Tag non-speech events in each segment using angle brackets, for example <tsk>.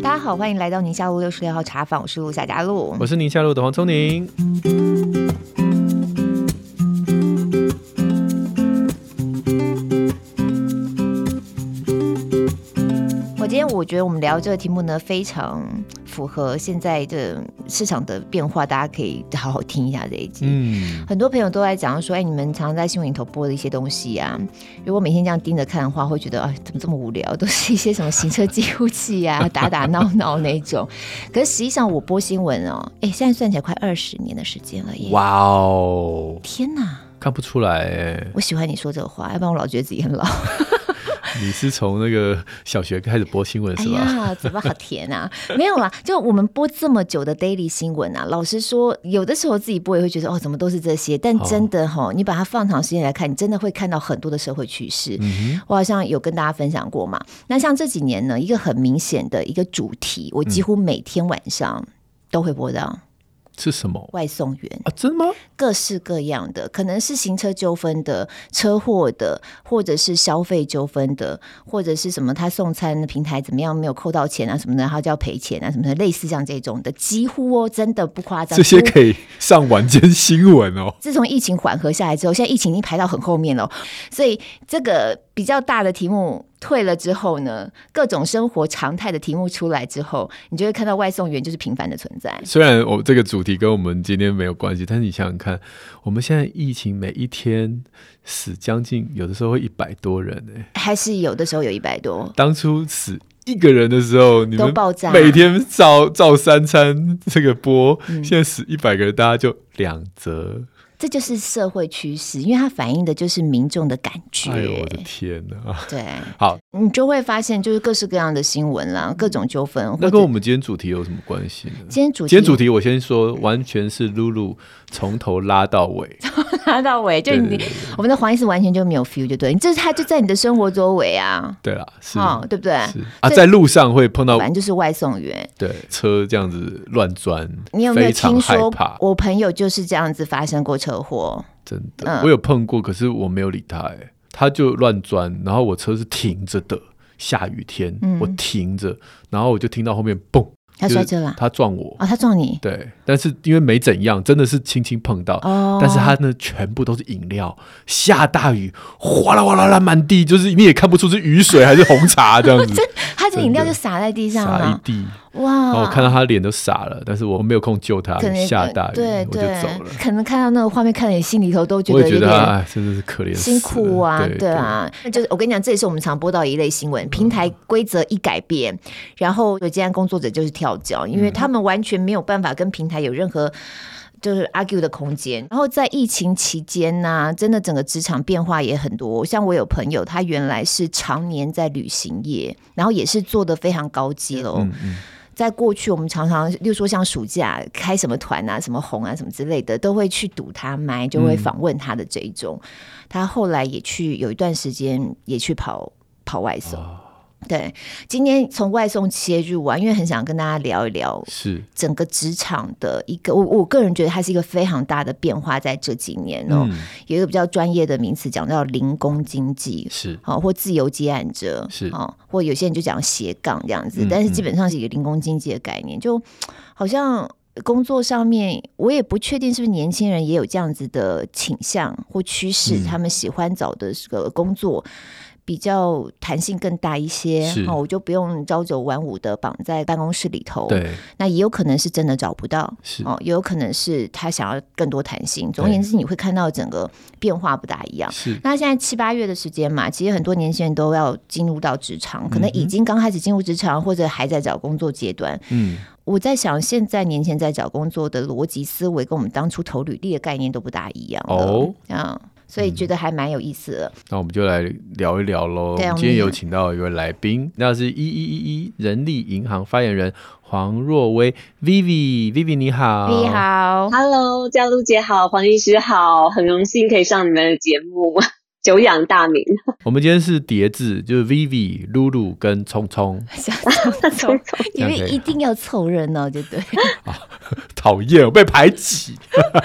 大家好，欢迎来到宁夏路六十六号茶坊，我是陆夏佳璐，我是宁夏路的黄聪宁。今天我觉得我们聊这个题目呢，非常符合现在的市场的变化，大家可以好好听一下这一集。嗯，很多朋友都在讲说，哎，你们常常在新闻里头播的一些东西啊，如果每天这样盯着看的话，会觉得啊，怎么这么无聊？都是一些什么行车记录器啊，打打闹闹那种。可是实际上，我播新闻哦，哎，现在算起来快二十年的时间了耶！哇哦，天哪，看不出来哎。我喜欢你说这个话，要不然我老觉得自己很老。你是从那个小学开始播新闻是吧？哎呀，嘴巴好甜啊！<laughs> 没有啦，就我们播这么久的 daily 新闻啊，老实说，有的时候自己播也会觉得哦，怎么都是这些？但真的哈、哦，你把它放长时间来看，你真的会看到很多的社会趋势。嗯、我好像有跟大家分享过嘛。那像这几年呢，一个很明显的一个主题，我几乎每天晚上都会播到。是什么外送员啊？真的吗？各式各样的，可能是行车纠纷的、车祸的，或者是消费纠纷的，或者是什么他送餐的平台怎么样没有扣到钱啊什么的，他就要赔钱啊什么的，类似像这种的，几乎哦，真的不夸张，这些可以上晚间新闻哦。自从疫情缓和下来之后，现在疫情已经排到很后面了，所以这个比较大的题目。退了之后呢，各种生活常态的题目出来之后，你就会看到外送员就是平凡的存在。虽然我这个主题跟我们今天没有关系，但是你想想看，我们现在疫情每一天死将近，有的时候会一百多人呢、欸，还是有的时候有一百多。当初死一个人的时候，你们都爆炸，每天照照三餐这个播，嗯、现在死一百个人，大家就两则。这就是社会趋势，因为它反映的就是民众的感觉。哎呦，我的天哪！对，好，你就会发现就是各式各样的新闻啦，各种纠纷。那跟我们今天主题有什么关系呢？今天主题，今天主题我先说，完全是露露 <laughs> 从头拉到尾，从拉到尾，就你我们的黄医师完全就没有 feel，就对，你这是他就在你的生活周围啊。对啦，是，哦，对不对？啊，在路上会碰到，反正就是外送员，对，车这样子乱钻，你有没有听说？我朋友就是这样子发生过车祸。真的，我有碰过，可是我没有理他，哎，他就乱钻，然后我车是停着的，下雨天，嗯、我停着，然后我就听到后面嘣，他摔车了，他撞我，啊、哦，他撞你，对，但是因为没怎样，真的是轻轻碰到，哦，但是他呢，全部都是饮料，下大雨，哗啦哗啦啦满地，就是你也看不出是雨水还是红茶这样子，<laughs> 他这饮料就洒在地上了，洒一地。哇！我看到他脸都傻了，但是我没有空救他，下大雨，对对，我就走了。可能看到那个画面，看得你心里头都觉得觉得哎，真的是可怜，辛苦啊，对，啊。那就是我跟你讲，这也是我们常播到一类新闻，平台规则一改变，嗯、然后有接案工作者就是跳脚，因为他们完全没有办法跟平台有任何。就是 argue 的空间，然后在疫情期间呢、啊，真的整个职场变化也很多。像我有朋友，他原来是常年在旅行业，然后也是做的非常高阶喽。嗯嗯、在过去，我们常常，例如说像暑假开什么团啊、什么红啊、什么之类的，都会去堵他麦，就会访问他的这一种。嗯、他后来也去有一段时间也去跑跑外送。哦对，今天从外送切入啊，因为很想跟大家聊一聊，是。整个职场的一个，我我个人觉得它是一个非常大的变化，在这几年哦，嗯、有一个比较专业的名词讲到零工经济，是。好或自由接案者，是。好或有些人就讲斜杠这样子，嗯、但是基本上是一个零工经济的概念，就好像工作上面，我也不确定是不是年轻人也有这样子的倾向或趋势，嗯、他们喜欢找的这个工作。比较弹性更大一些，哦我就不用朝九晚五的绑在办公室里头。对，那也有可能是真的找不到，是哦，也有可能是他想要更多弹性。总而言之，你会看到整个变化不大一样。是，那现在七八月的时间嘛，其实很多年轻人都要进入到职场，可能已经刚开始进入职场，或者还在找工作阶段。嗯，我在想，现在年轻人在找工作的逻辑思维，跟我们当初投履历的概念都不大一样哦。啊。所以觉得还蛮有意思的，嗯，那我们就来聊一聊喽。对我们今天有请到一位来宾，那是一一一一人力银行发言人黄若薇。Vivi，Vivi 你好，你好，Hello，嘉璐姐好，黄医师好，很荣幸可以上你们的节目。久仰大名。<laughs> 我们今天是叠字，就是 Vivi、露露跟聪聪。聪聪，因为一定要凑热闹，对不对？<laughs> 讨厌，我被排挤。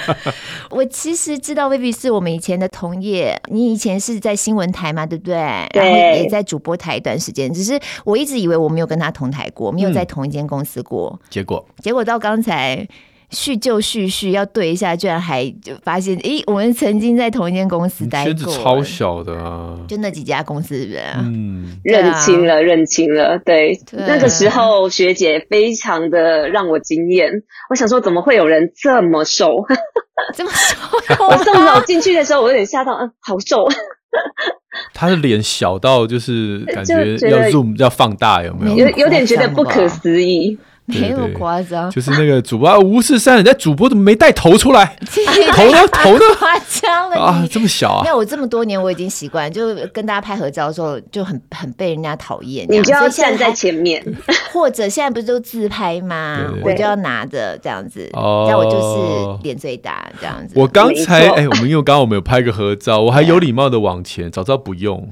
<laughs> 我其实知道 Vivi 是我们以前的同业，你以前是在新闻台嘛，对不对？对。然后也在主播台一段时间，只是我一直以为我没有跟他同台过，没有在同一间公司过。结果，结果到刚才。叙旧叙叙要对一下，居然还就发现，诶，我们曾经在同一间公司待过，圈子超小的啊，就那几家公司，是不是？嗯，认清了，认清了，对，对，那个时候学姐非常的让我惊艳，我想说，怎么会有人这么瘦？<laughs> 这么瘦？<laughs> 我送走进去的时候，我有点吓到，嗯，好瘦。<laughs> 他的脸小到就是感觉要 zoom 要放大，有没有？有有点觉得不可思议。<laughs> 没那么夸张，就是那个主播吴世山，人家主播怎么没带头出来？<laughs> 头呢？头呢？夸张了啊！这么小啊？没有，我这么多年我已经习惯，就跟大家拍合照的时候就很很被人家讨厌。你就要站在前面，<laughs> 或者现在不是都自拍吗？我就要拿着这样子，这样我就是脸最大这样子。我刚才哎，我们因为刚刚我们有拍个合照，我还有礼貌的往前，早知道不用。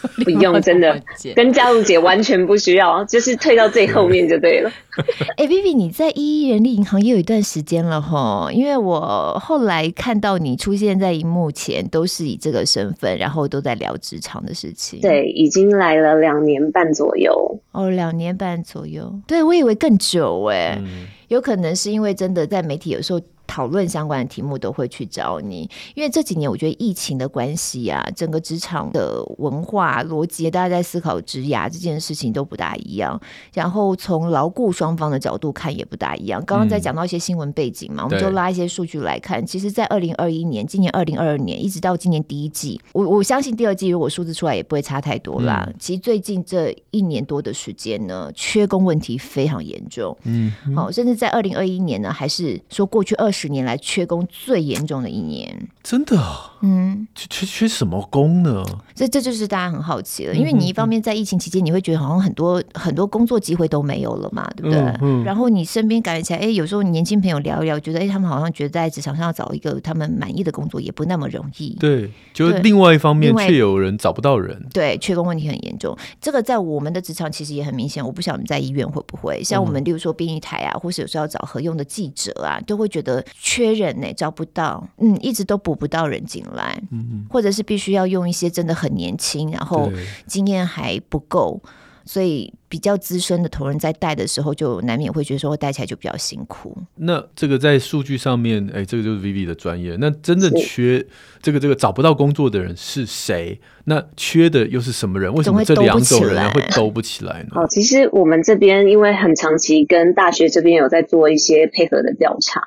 <laughs> 不用，真的跟嘉璐姐完全不需要，<laughs> 就是退到最后面就对了。<laughs> 哎，Vivi，你在一一人力银行也有一段时间了哈，因为我后来看到你出现在荧幕前，都是以这个身份，然后都在聊职场的事情。对，已经来了两年半左右。哦，两年半左右。对，我以为更久哎，嗯、有可能是因为真的在媒体有时候。讨论相关的题目都会去找你，因为这几年我觉得疫情的关系啊，整个职场的文化逻辑，大家在思考职涯这件事情都不大一样。然后从牢固双方的角度看也不大一样。刚刚在讲到一些新闻背景嘛，嗯、我们就拉一些数据来看。其实，在二零二一年、今年二零二二年，一直到今年第一季，我我相信第二季如果数字出来也不会差太多啦。嗯、其实最近这一年多的时间呢，缺工问题非常严重。嗯，好，甚至在二零二一年呢，还是说过去二十。十年来缺工最严重的一年，真的，嗯，缺缺什么工呢？这这就是大家很好奇了，因为你一方面在疫情期间，你会觉得好像很多很多工作机会都没有了嘛，对不对？嗯嗯、然后你身边感觉起来，哎，有时候年轻朋友聊一聊，觉得哎，他们好像觉得在职场上要找一个他们满意的工作也不那么容易。对，就另外一方面，却有人找不到人。对，缺工问题很严重。这个在我们的职场其实也很明显。我不晓得我们在医院会不会像我们，例如说编译台啊，或是有时候要找合用的记者啊，都会觉得。缺人呢、欸，找不到，嗯，一直都补不到人进来，嗯嗯，或者是必须要用一些真的很年轻，然后经验还不够，所以比较资深的同仁在带的时候，就难免会觉得说带起来就比较辛苦。那这个在数据上面，哎、欸，这个就是 Vivi 的专业。那真正缺这个这个找不到工作的人是谁？那缺的又是什么人？为什么这两种人会兜不起来呢？哦，其实我们这边因为很长期跟大学这边有在做一些配合的调查。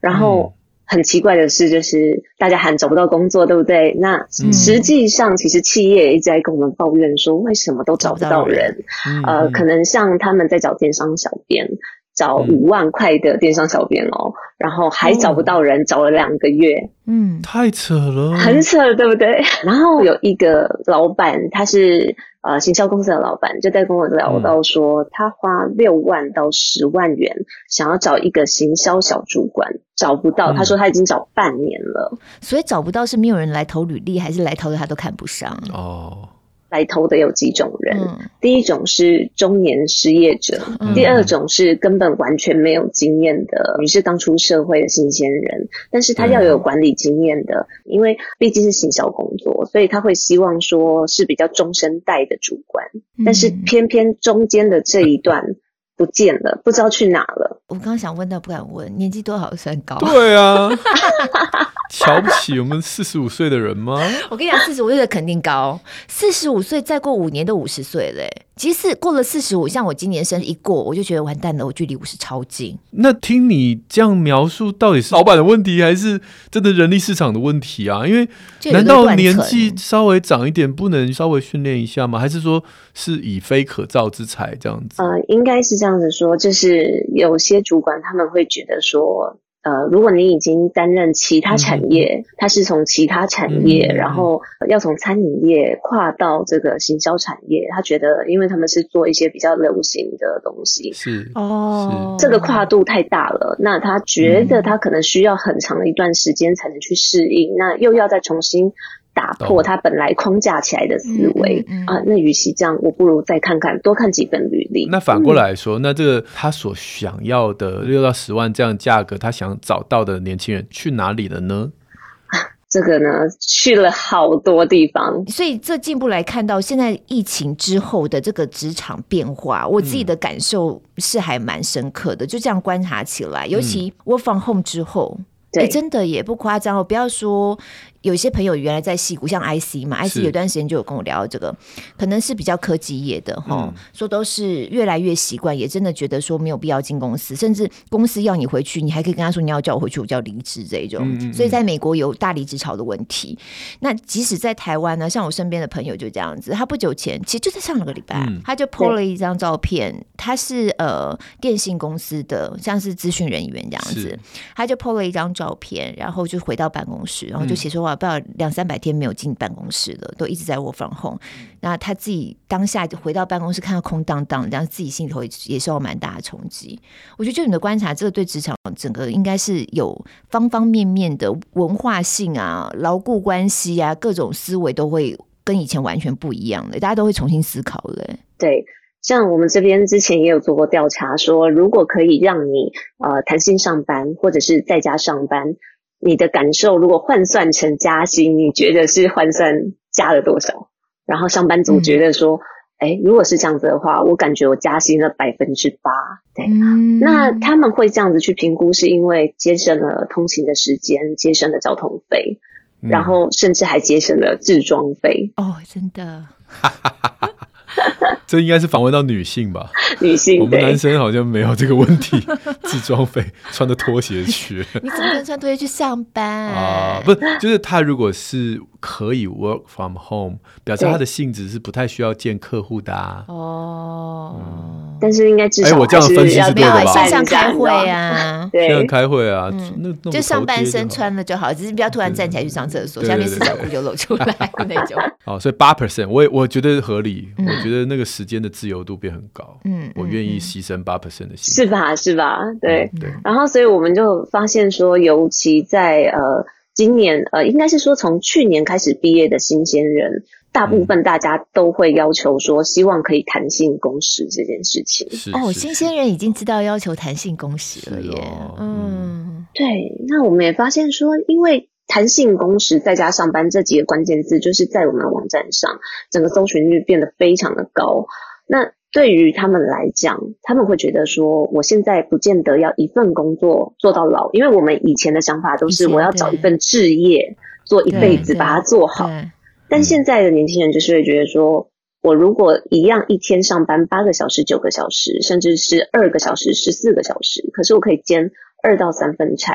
然后很奇怪的是，就是大家喊找不到工作，对不对？那实际上，其实企业一直在跟我们抱怨说，为什么都找不到人？呃，可能像他们在找电商小编，找五万块的电商小编哦，然后还找不到人，找了两个月，嗯，太扯了，很扯，对不对？<laughs> 然后有一个老板，他是。呃，行销公司的老板就在跟我聊到说，嗯、他花六万到十万元想要找一个行销小主管，找不到。嗯、他说他已经找半年了，所以找不到是没有人来投履历，还是来投的他都看不上？哦。来投的有几种人，嗯、第一种是中年失业者，嗯、第二种是根本完全没有经验的，你是刚出社会的新鲜人，但是他要有管理经验的，嗯、因为毕竟是行销工作，所以他会希望说是比较中生代的主管，嗯、但是偏偏中间的这一段不见了，不知道去哪了。我刚刚想问，但不敢问，年纪多少算高？对啊。<laughs> 瞧不起我们四十五岁的人吗？我跟你讲，四十五岁的肯定高，四十五岁再过五年都五十岁嘞。其实过了四十五，像我今年生日一过，我就觉得完蛋了，我距离五十超近。那听你这样描述，到底是老板的问题，还是真的人力市场的问题啊？因为难道年纪稍微长一点，不能稍微训练一下吗？还是说是以非可造之才这样子？呃，应该是这样子说，就是有些主管他们会觉得说。呃，如果你已经担任其他产业，他、嗯、是从其他产业，嗯、然后要从餐饮业跨到这个行销产业，他觉得，因为他们是做一些比较流行的东西，是哦，这个跨度太大了，那他觉得他可能需要很长的一段时间才能去适应，嗯、那又要再重新。打破他本来框架起来的思维、嗯嗯嗯、啊。那与其这样，我不如再看看，多看几份履历。那反过来说，嗯、那这个他所想要的六到十万这样价格，他想找到的年轻人去哪里了呢？<laughs> 这个呢，去了好多地方，所以这进步来看到现在疫情之后的这个职场变化，我自己的感受是还蛮深刻的。就这样观察起来，尤其 work from home 之后，哎，真的也不夸张哦，不要说。有些朋友原来在戏谷，像 IC 嘛，IC 有段时间就有跟我聊这个，可能是比较科技业的哈，嗯、说都是越来越习惯，也真的觉得说没有必要进公司，甚至公司要你回去，你还可以跟他说你要叫我回去，我叫离职这一种。嗯嗯嗯，所以在美国有大离职潮的问题。那即使在台湾呢，像我身边的朋友就这样子，他不久前其实就在上个礼拜，嗯、他就 po 了一张照片，他是呃电信公司的，像是资讯人员这样子，他就 po 了一张照片，然后就回到办公室，然后就写说。不知道两三百天没有进办公室了，都一直在 work from home。那他自己当下就回到办公室，看到空荡荡，然后自己心里头也受到蛮大的冲击。我觉得就你的观察，这个对职场整个应该是有方方面面的文化性啊、牢固关系啊，各种思维都会跟以前完全不一样的，大家都会重新思考的。对，像我们这边之前也有做过调查，说如果可以让你呃弹性上班，或者是在家上班。你的感受，如果换算成加薪，你觉得是换算加了多少？然后上班族觉得说，哎、嗯，如果是这样子的话，我感觉我加薪了百分之八。对，嗯、那他们会这样子去评估，是因为节省了通勤的时间，节省了交通费，嗯、然后甚至还节省了置装费。哦，真的。<laughs> <laughs> 这应该是访问到女性吧？女性，我们男生好像没有这个问题。<laughs> 自装费，穿着拖鞋去，<laughs> 你怎么能穿拖鞋去上班啊？不是，就是他如果是可以 work from home，表示他的性质是不太需要见客户的啊。哦。嗯但是应该至少哎，我这样分析是对的吧？线上开会啊，<laughs> 对，线上开会啊，那就上半身穿了就好，只是不要突然站起来去上厕所，下面四角裤就露出来那种。<laughs> 好，所以八 percent，我也我觉得合理，我觉得那个时间的自由度变很高，嗯，我愿意牺牲八 percent 的薪水，是吧？是吧？对对。然后，所以我们就发现说，尤其在呃今年呃，应该是说从去年开始毕业的新鲜人。大部分大家都会要求说，希望可以弹性工时这件事情。哦，新鲜人已经知道要求弹性工时了耶。哦、嗯，对。那我们也发现说，因为弹性工时在家上班这几个关键字，就是在我们的网站上，整个搜寻率变得非常的高。那对于他们来讲，他们会觉得说，我现在不见得要一份工作做到老，因为我们以前的想法都是我要找一份置业做一辈子，把它做好。但现在的年轻人就是会觉得说，我如果一样一天上班八个小时、九个小时，甚至是二个小时、十四个小时，可是我可以兼二到三份差，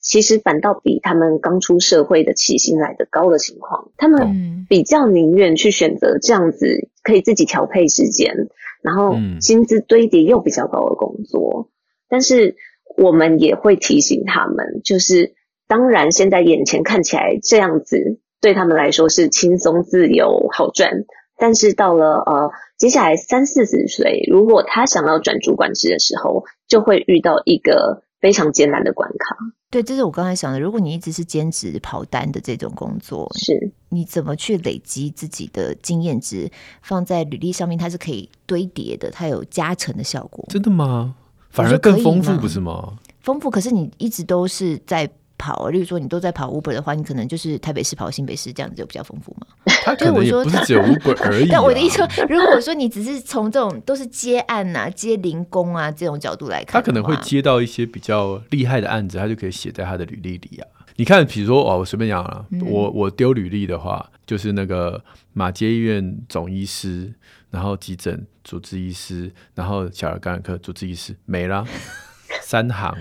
其实反倒比他们刚出社会的起薪来的高的情况，他们比较宁愿去选择这样子可以自己调配时间，然后薪资堆叠又比较高的工作。但是我们也会提醒他们，就是当然现在眼前看起来这样子。对他们来说是轻松、自由、好赚，但是到了呃接下来三四十岁，如果他想要转主管职的时候，就会遇到一个非常艰难的关卡。对，这是我刚才想的。如果你一直是兼职跑单的这种工作，是你怎么去累积自己的经验值，放在履历上面，它是可以堆叠的，它有加成的效果。真的吗？反而更丰富，不是吗？丰富，可是你一直都是在。跑，例如说你都在跑 Uber 的话，你可能就是台北市跑新北市，这样子就比较丰富嘛。<laughs> 他可能也不是只有 Uber <laughs> 而已。但我的意思说，如果说你只是从这种都是接案啊、接零工啊这种角度来看，他可能会接到一些比较厉害的案子，他就可以写在他的履历里啊。你看，比如说哦，我随便讲啊，嗯、我我丢履历的话，就是那个马街医院总医师，然后急诊主治医师，然后小儿感染科主治医师，没了三行。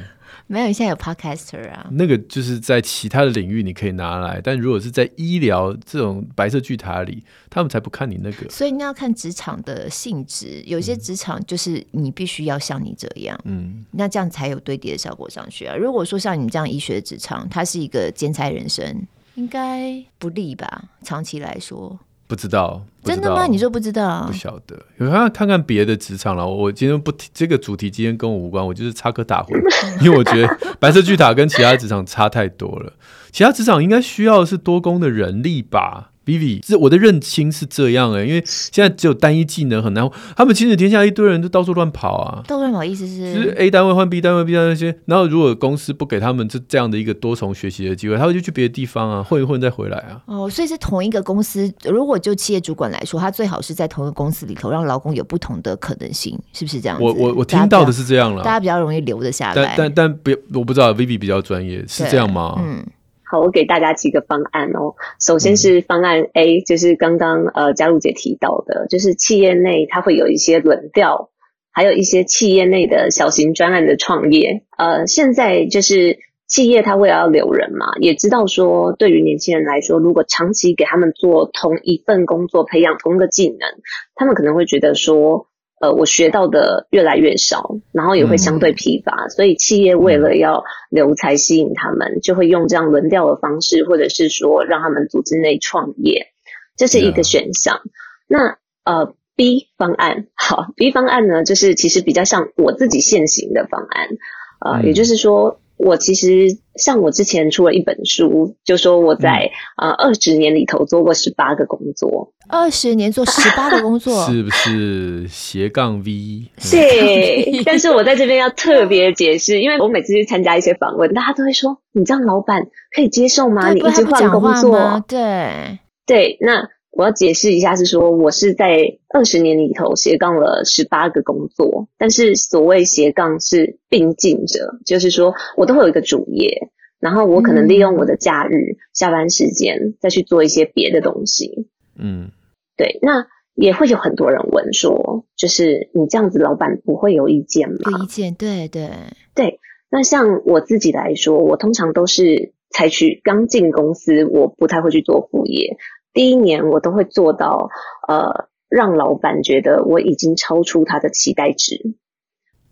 没有，现在有 podcaster 啊。那个就是在其他的领域你可以拿来，但如果是在医疗这种白色巨塔里，他们才不看你那个。所以你要看职场的性质，有些职场就是你必须要像你这样，嗯，那这样才有堆叠的效果上去啊。如果说像你们这样医学的职场，它是一个兼差人生，应该不利吧？长期来说。不知道，真的吗？你说不知道？不晓得，有看看看别的职场了。我今天不提这个主题，今天跟我无关。我就是插科打诨，<laughs> 因为我觉得白色巨塔跟其他职场差太多了。其他职场应该需要的是多工的人力吧。Vivi，这我的认清是这样哎、欸，因为现在只有单一技能很难，他们亲子天下一堆人都到处乱跑啊，到处乱跑意思是，就是 A 单位换 B 单位，B 单位那些，然后如果公司不给他们这这样的一个多重学习的机会，他们就去别的地方啊，混一混再回来啊。哦，所以是同一个公司，如果就企业主管来说，他最好是在同一个公司里头，让劳工有不同的可能性，是不是这样？我我我听到的是这样了，大家比较容易留得下来。但但但别，我不知道 Vivi 比较专业，是这样吗？嗯。好，我给大家几个方案哦。首先是方案 A，就是刚刚呃嘉璐姐提到的，就是企业内它会有一些轮调，还有一些企业内的小型专案的创业。呃，现在就是企业它为了要留人嘛，也知道说对于年轻人来说，如果长期给他们做同一份工作，培养同一个技能，他们可能会觉得说。呃，我学到的越来越少，然后也会相对疲乏，嗯、所以企业为了要留才吸引他们，就会用这样轮调的方式，或者是说让他们组织内创业，这是一个选项。那呃，B 方案，好，B 方案呢，就是其实比较像我自己现行的方案，呃，嗯、也就是说。我其实像我之前出了一本书，就说我在呃二十年里头做过十八个工作，二十年做十八个工作，<laughs> 是不是斜杠 V？<laughs> 对，但是我在这边要特别解释，因为我每次去参加一些访问，大家都会说：“你这样老板可以接受吗？你一直换工作？”对对，那。我要解释一下，是说我是在二十年里头斜杠了十八个工作，但是所谓斜杠是并进着，就是说我都会有一个主业，然后我可能利用我的假日、嗯、下班时间再去做一些别的东西。嗯，对，那也会有很多人问说，就是你这样子，老板不会有意见吗？有意见，对对对。那像我自己来说，我通常都是采取刚进公司，我不太会去做副业。第一年我都会做到，呃，让老板觉得我已经超出他的期待值，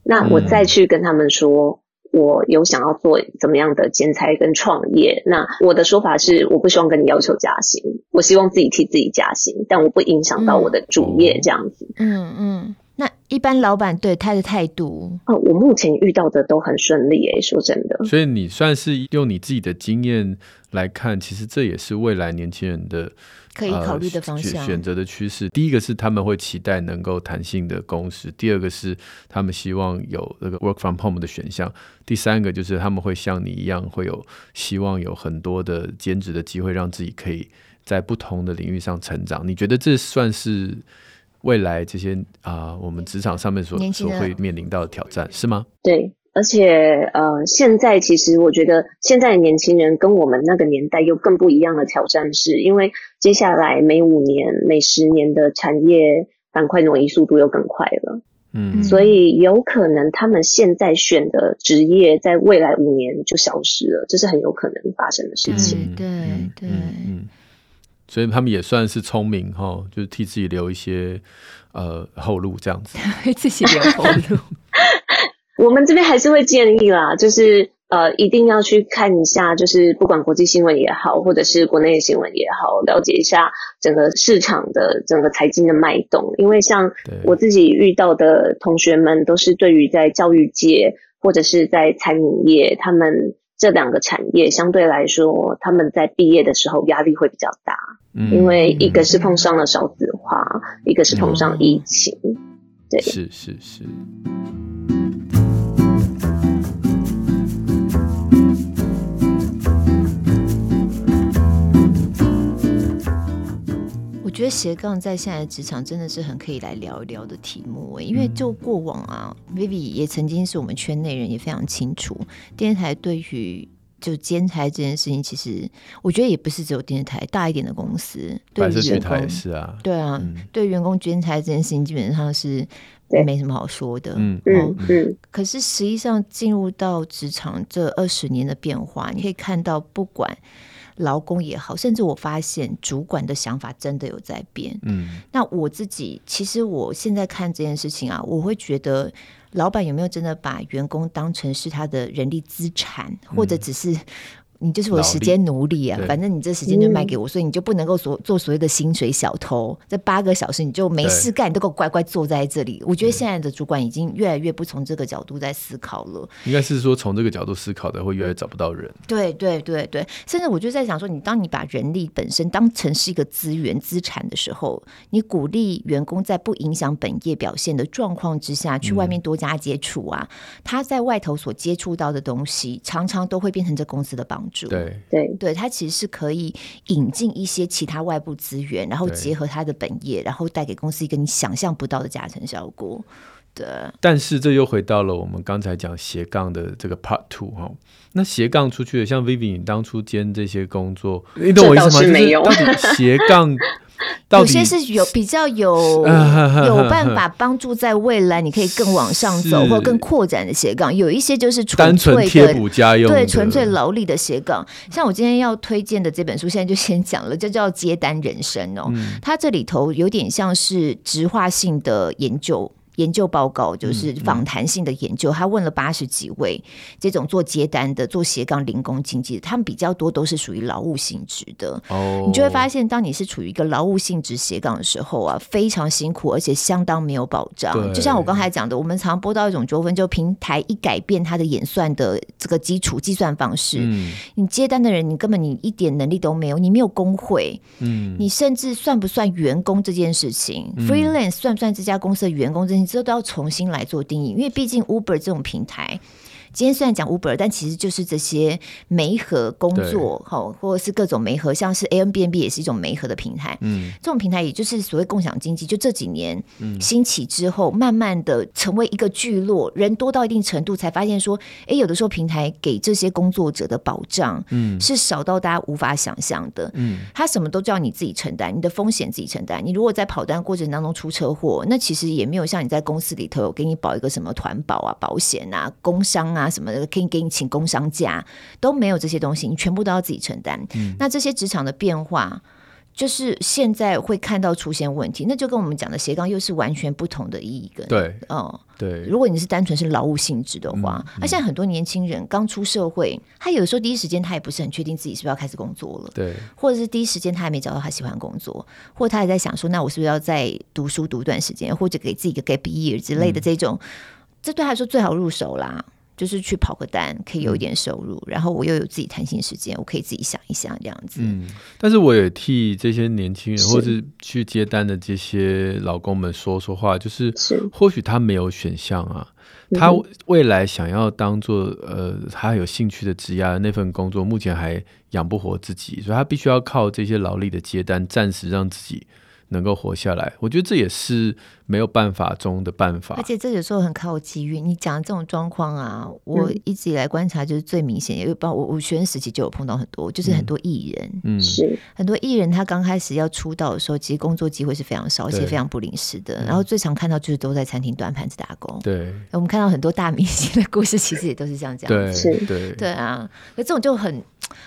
那我再去跟他们说，我有想要做怎么样的兼差跟创业。那我的说法是，我不希望跟你要求加薪，我希望自己替自己加薪，但我不影响到我的主业这样子。嗯嗯。嗯那一般老板对他的态度，哦，我目前遇到的都很顺利诶，说真的。所以你算是用你自己的经验来看，其实这也是未来年轻人的可以考虑的方向，选择的趋势。第一个是他们会期待能够弹性的工时，第二个是他们希望有那个 work from home 的选项，第三个就是他们会像你一样会有希望有很多的兼职的机会，让自己可以在不同的领域上成长。你觉得这算是？未来这些啊、呃，我们职场上面所所会面临到的挑战是吗？对，而且呃，现在其实我觉得现在的年轻人跟我们那个年代又更不一样的挑战是，因为接下来每五年、每十年的产业板块挪移速度又更快了，嗯，所以有可能他们现在选的职业，在未来五年就消失了，这是很有可能发生的事情。对对。嗯所以他们也算是聪明哈，就是替自己留一些呃后路这样子，<laughs> 为自己留后路。<laughs> 我们这边还是会建议啦，就是呃一定要去看一下，就是不管国际新闻也好，或者是国内的新闻也好，了解一下整个市场的整个财经的脉动。因为像我自己遇到的同学们，都是对于在教育界或者是在餐饮业，他们。这两个产业相对来说，他们在毕业的时候压力会比较大，嗯，因为一个是碰上了少子化，嗯，一个是碰上疫情，嗯，对，是是是。我觉得斜杠在现在的职场真的是很可以来聊一聊的题目，因为就过往啊，Vivi 也曾经是我们圈内人，也非常清楚电视台对于就兼差这件事情，其实我觉得也不是只有电视台，大一点的公司对于员工是啊，对啊，嗯、对员工兼差这件事情基本上是没什么好说的，嗯嗯嗯。可是实际上进入到职场这二十年的变化，你可以看到不管。劳工也好，甚至我发现主管的想法真的有在变。嗯，那我自己其实我现在看这件事情啊，我会觉得老板有没有真的把员工当成是他的人力资产，或者只是你就是我的时间奴隶啊，反正你这时间就卖给我，所以你就不能够所做所谓的薪水小偷。这八个小时你就没事干，你都给我乖乖坐在这里。我觉得现在的主管已经越来越不从这个角度在思考了。应该是说从这个角度思考的会越来越找不到人。对对对对，甚至我就在想说，你当你把人力本身当成是一个资源资产的时候，你鼓励员工在不影响本业表现的状况之下去外面多加接触啊，嗯、他在外头所接触到的东西，常常都会变成这公司的帮助。对对对，他其实是可以引进一些其他外部资源，然后结合他的本业，然后带给公司一个你想象不到的加成效果。对，但是这又回到了我们刚才讲斜杠的这个 part two 哈。那斜杠出去的，像 Vivi，你当初兼这些工作，你懂我意思吗？没有。就是到底斜杠。<laughs> 有些是有比较有 <laughs> 有办法帮助在未来你可以更往上走或更扩展的斜杠，有一些就是纯粹的贴补家用，对，纯粹劳力的斜杠。像我今天要推荐的这本书，现在就先讲了，就叫《接单人生》哦。它这里头有点像是直化性的研究。研究报告就是访谈性的研究，他问了八十几位这种做接单的、做斜杠零工经济的，他们比较多都是属于劳务性质的。哦，你就会发现，当你是处于一个劳务性质斜杠的时候啊，非常辛苦，而且相当没有保障。就像我刚才讲的，我们常播到一种纠纷，就平台一改变它的演算的这个基础计算方式，嗯，你接单的人，你根本你一点能力都没有，你没有工会，嗯，你甚至算不算员工这件事情，嗯，freelance 算不算这家公司的员工？这件事？这都要重新来做定义，因为毕竟 Uber 这种平台。今天虽然讲 Uber，但其实就是这些媒合工作，哈，或者是各种媒合，像是 Airbnb 也是一种媒合的平台。嗯，这种平台也就是所谓共享经济，就这几年兴起之后，慢慢的成为一个聚落，人多到一定程度，才发现说，哎，有的时候平台给这些工作者的保障，嗯，是少到大家无法想象的。嗯，他什么都叫你自己承担，你的风险自己承担。你如果在跑单过程当中出车祸，那其实也没有像你在公司里头有给你保一个什么团保啊、保险啊、工伤啊。啊，什么的可以给你请工伤假，都没有这些东西，你全部都要自己承担。嗯，那这些职场的变化，就是现在会看到出现问题，那就跟我们讲的斜杠又是完全不同的意义跟。对，哦，对。如果你是单纯是劳务性质的话，那、嗯嗯、现在很多年轻人刚出社会，他有时候第一时间他也不是很确定自己是不是要开始工作了，对，或者是第一时间他还没找到他喜欢工作，或者他还在想说，那我是不是要再读书读一段时间，或者给自己一个 gap year 之类的这种，嗯、这对他来说最好入手啦。就是去跑个单，可以有一点收入，嗯、然后我又有自己弹性时间，我可以自己想一想这样子。嗯，但是我也替这些年轻人，是或是去接单的这些老公们说说话，就是或许他没有选项啊，他未来想要当做呃他有兴趣的职业的那份工作，目前还养不活自己，所以他必须要靠这些劳力的接单，暂时让自己。能够活下来，我觉得这也是没有办法中的办法。而且这有时候很靠机遇。你讲的这种状况啊，我一直以来观察就是最明显，因为包括我我学生时期就有碰到很多，就是很多艺人，嗯，是很多艺人他刚开始要出道的时候，其实工作机会是非常少，而且非常不临时的。然后最常看到就是都在餐厅端盘子打工。对，我们看到很多大明星的故事，其实也都是像这样子。对对对啊，可这种就很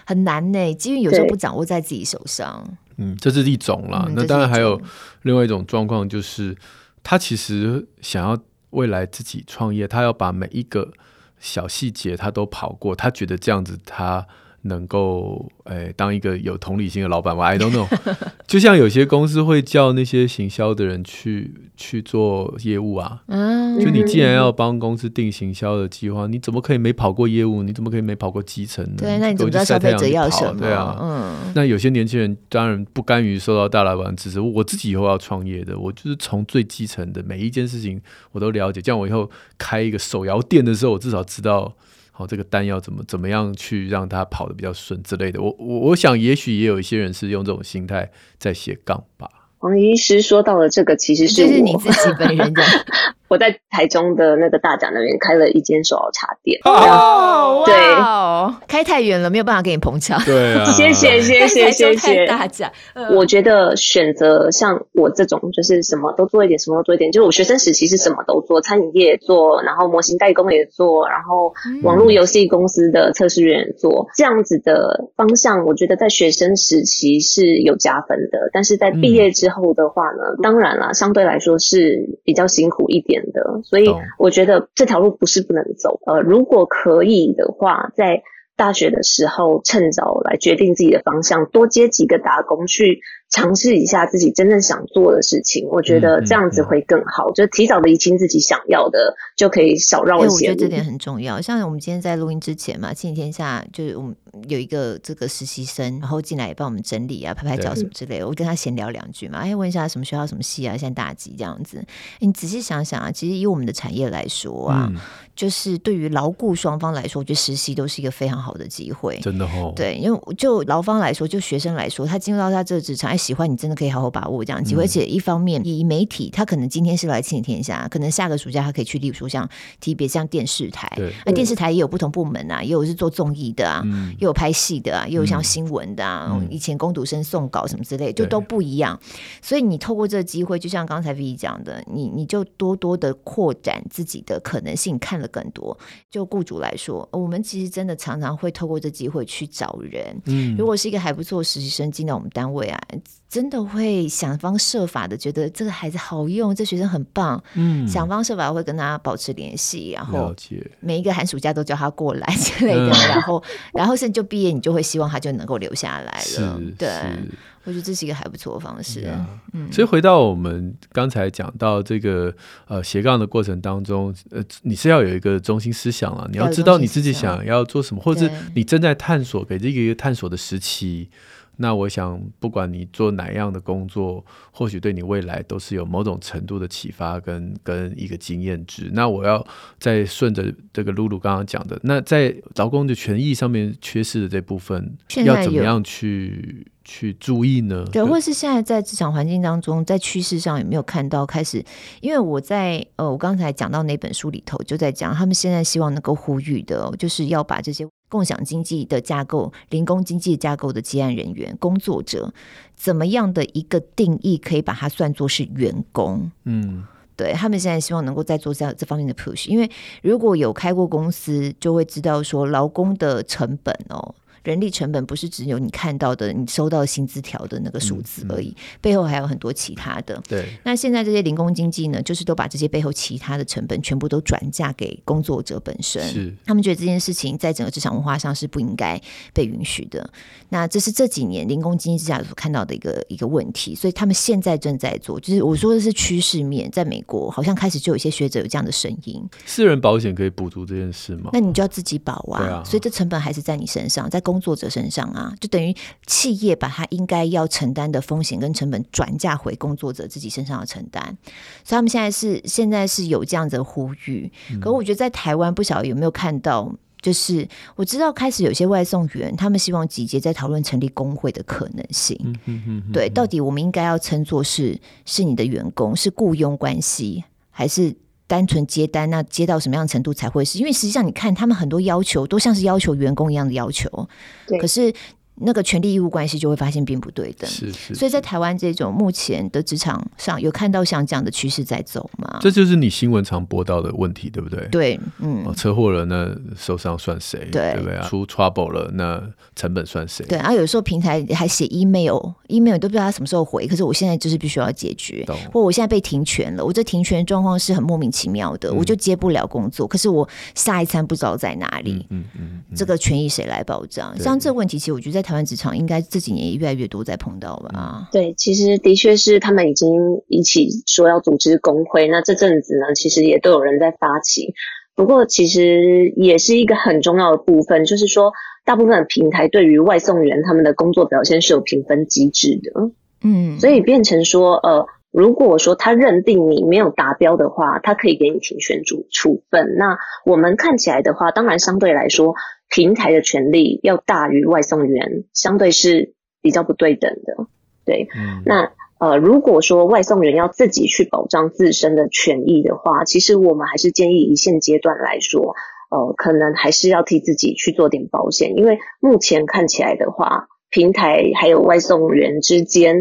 很难呢，机遇有时候不掌握在自己手上。嗯，这是一种啦。嗯、那当然还有另外一种状况，就是他其实想要未来自己创业，他要把每一个小细节他都跑过，他觉得这样子他能够。哎，当一个有同理心的老板，我 I don't know。<laughs> 就像有些公司会叫那些行销的人去去做业务啊，嗯，就你既然要帮公司定行销的计划，你怎么可以没跑过业务？你怎么可以没跑过基层呢？对，那你怎么知道消费者要什么？对啊，嗯。那有些年轻人当然不甘于受到大老板支持，我自己以后要创业的，我就是从最基层的每一件事情我都了解，这样我以后开一个手摇店的时候，我至少知道。好，这个单要怎么怎么样去让它跑得比较顺之类的，我我我想也许也有一些人是用这种心态在斜杠吧。黄医师说到了这个，其实是我是你自己本人的。<laughs> 我在台中的那个大甲那边开了一间手摇茶店哦，对，开太远了，没有办法给你捧场。对啊，谢谢谢谢谢谢 <laughs> 大甲。我觉得选择像我这种，就是什么都做一点，什么都做一点。就是我学生时期是什么都做，餐饮业也做，然后模型代工也做，然后网络游戏公司的测试员也做，这样子的方向，我觉得在学生时期是有加分的。但是在毕业之后的话呢，当然啦，相对来说是比较辛苦一点。的，所以我觉得这条路不是不能走。呃，如果可以的话，在大学的时候趁早来决定自己的方向，多接几个打工去。尝试一下自己真正想做的事情，我觉得这样子会更好。嗯嗯、就提早的厘清自己想要的，就可以少绕一些路。我觉得这点很重要。像我们今天在录音之前嘛，《亲子天下》就是我们有一个这个实习生，然后进来也帮我们整理啊、拍拍脚什么之类的。我跟他闲聊两句嘛，哎，问一下什么学校、什么系啊，现在大几这样子。你仔细想想啊，其实以我们的产业来说啊。嗯就是对于劳雇双方来说，我觉得实习都是一个非常好的机会。真的哦。对，因为就劳方来说，就学生来说，他进入到他这个职场，哎，喜欢你，真的可以好好把握这样机会。嗯、而且一方面，以媒体，他可能今天是来亲子天下，可能下个暑假他可以去，例如说像提别像电视台，那电视台也有不同部门啊，也有是做综艺的啊，嗯、也有拍戏的啊，也有像新闻的啊，嗯、以前工读生送稿什么之类，就都不一样。所以你透过这个机会，就像刚才 V 讲的，你你就多多的扩展自己的可能性，看了更多。就雇主来说，我们其实真的常常会透过这机会去找人。嗯，如果是一个还不错的实习生进到我们单位啊，真的会想方设法的觉得这个孩子好用，这学生很棒。嗯，想方设法会跟他保持联系，然后每一个寒暑假都叫他过来之类的，然后 <laughs> 然后甚至就毕业，你就会希望他就能够留下来了。对。我觉得这是一个还不错的方式。所以回到我们刚才讲到这个呃斜杠的过程当中，呃，你是要有一个中心思想了，你要知道你自己想要做什么，或者是你正在探索，给这个一个探索的时期。那我想，不管你做哪样的工作，或许对你未来都是有某种程度的启发跟跟一个经验值。那我要再顺着这个露露刚刚讲的，那在劳工的权益上面缺失的这部分，要怎么样去去注意呢？对，或是现在在职场环境当中，在趋势上有没有看到开始？因为我在呃，我刚才讲到那本书里头就在讲，他们现在希望能够呼吁的，就是要把这些。共享经济的架构、零工经济架构的接案人员、工作者，怎么样的一个定义可以把它算作是员工？嗯，对，他们现在希望能够再做这这方面的 push，因为如果有开过公司，就会知道说劳工的成本哦。人力成本不是只有你看到的，你收到薪资条的那个数字而已，嗯嗯、背后还有很多其他的。对，那现在这些零工经济呢，就是都把这些背后其他的成本全部都转嫁给工作者本身。是，他们觉得这件事情在整个职场文化上是不应该被允许的。那这是这几年零工经济之下所看到的一个一个问题，所以他们现在正在做，就是我说的是趋势面，在美国好像开始就有一些学者有这样的声音。私人保险可以补足这件事吗？那你就要自己保啊，啊所以这成本还是在你身上，在工作者身上啊，就等于企业把他应该要承担的风险跟成本转嫁回工作者自己身上的承担，所以他们现在是现在是有这样子的呼吁。嗯、可我觉得在台湾不晓得有没有看到，就是我知道开始有些外送员他们希望集结在讨论成立工会的可能性。对，到底我们应该要称作是是你的员工，是雇佣关系，还是？单纯接单，那接到什么样的程度才会是？因为实际上，你看他们很多要求都像是要求员工一样的要求，对可是。那个权利义务关系就会发现并不对等，是是，是。所以在台湾这种目前的职场上有看到像这样的趋势在走吗？这就是你新闻常播到的问题，对不对？对，嗯，车祸了，那受伤算谁？对，对不对啊？出 trouble 了，那成本算谁？对，然后有时候平台还写 email，email 都不知道他什么时候回，可是我现在就是必须要解决，或我现在被停权了，我这停权状况是很莫名其妙的，嗯、我就接不了工作，可是我下一餐不知道在哪里，嗯嗯，嗯嗯这个权益谁来保障？像这个问题，其实我觉得在台湾职场应该这几年也越来越多在碰到吧？对，其实的确是他们已经一起说要组织工会，那这阵子呢，其实也都有人在发起。不过，其实也是一个很重要的部分，就是说，大部分的平台对于外送员他们的工作表现是有评分机制的。嗯，所以变成说，呃，如果说他认定你没有达标的话，他可以给你停权处处分。那我们看起来的话，当然相对来说。平台的权利要大于外送员，相对是比较不对等的。对，嗯、那呃，如果说外送员要自己去保障自身的权益的话，其实我们还是建议一线阶段来说，呃，可能还是要替自己去做点保险，因为目前看起来的话。平台还有外送员之间，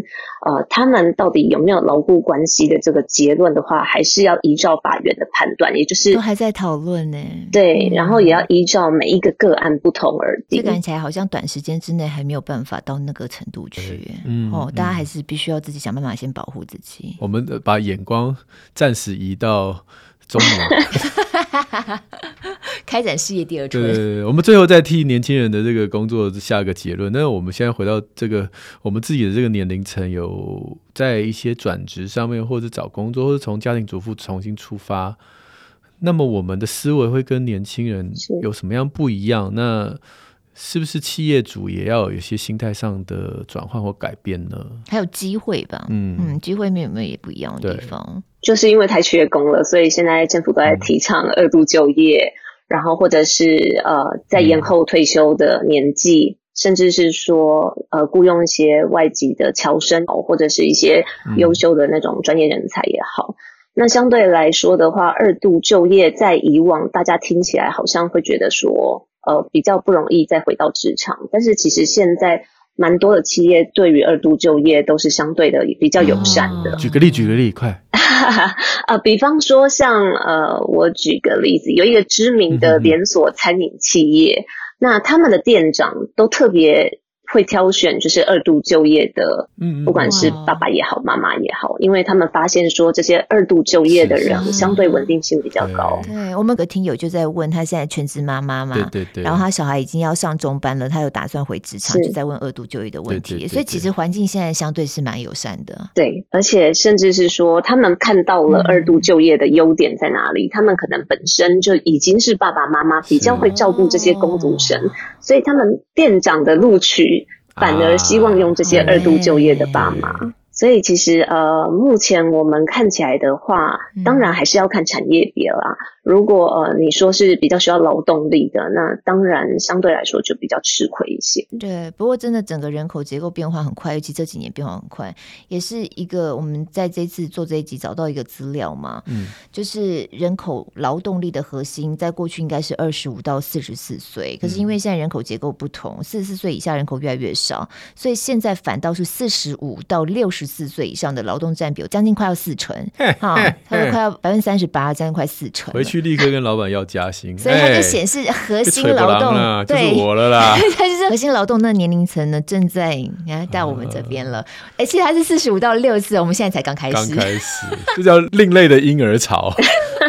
呃，他们到底有没有牢固关系的这个结论的话，还是要依照法院的判断，也就是都还在讨论呢。对，嗯、然后也要依照每一个个案不同而定。这看起来好像短时间之内还没有办法到那个程度去。嗯，哦，大家还是必须要自己想办法先保护自己。我们把眼光暂时移到。中年，<laughs> 开展事业第二春。对，我们最后再替年轻人的这个工作下一个结论。那我们现在回到这个我们自己的这个年龄层，有在一些转职上面，或者找工作，或者从家庭主妇重新出发，那么我们的思维会跟年轻人有什么样不一样？那是不是企业主也要有一些心态上的转换或改变呢？还有机会吧，嗯嗯，机会面有没有也不一样的地方？就是因为太缺工了，所以现在政府都在提倡二度就业，嗯、然后或者是呃在延后退休的年纪，嗯、甚至是说呃雇佣一些外籍的侨生或者是一些优秀的那种专业人才也好。嗯、那相对来说的话，二度就业在以往大家听起来好像会觉得说。呃，比较不容易再回到职场，但是其实现在蛮多的企业对于二度就业都是相对的比较友善的。啊、举个例，举个例，快。<laughs> 呃，比方说像呃，我举个例子，有一个知名的连锁餐饮企业，嗯、那他们的店长都特别。会挑选就是二度就业的，嗯，不管是爸爸也好，妈妈也好，因为他们发现说这些二度就业的人相对稳定性比较高。对，我们有个听友就在问他现在全职妈妈嘛，对对对，然后他小孩已经要上中班了，他有打算回职场，就在问二度就业的问题。所以其实环境现在相对是蛮友善的。对，而且甚至是说他们看到了二度就业的优点在哪里，他们可能本身就已经是爸爸妈妈，比较会照顾这些工读生，所以他们店长的录取。反而希望用这些二度就业的爸妈。所以其实呃，目前我们看起来的话，当然还是要看产业别啦。如果呃你说是比较需要劳动力的，那当然相对来说就比较吃亏一些。对，不过真的整个人口结构变化很快，尤其这几年变化很快，也是一个我们在这次做这一集找到一个资料嘛，嗯，就是人口劳动力的核心在过去应该是二十五到四十四岁，可是因为现在人口结构不同，四十四岁以下人口越来越少，所以现在反倒是四十五到六十。四岁以上的劳动占比有将近快要四成，哈，他说快要百分之三十八，将近快四成。回去立刻跟老板要加薪，所以他就显示核心劳动，对，我了啦。<laughs> 他就是核心劳动那年龄层呢，正在你看到我们这边了。哎，其实他是四十五到六十四，我们现在才刚开始，刚开始，这叫另类的婴儿潮，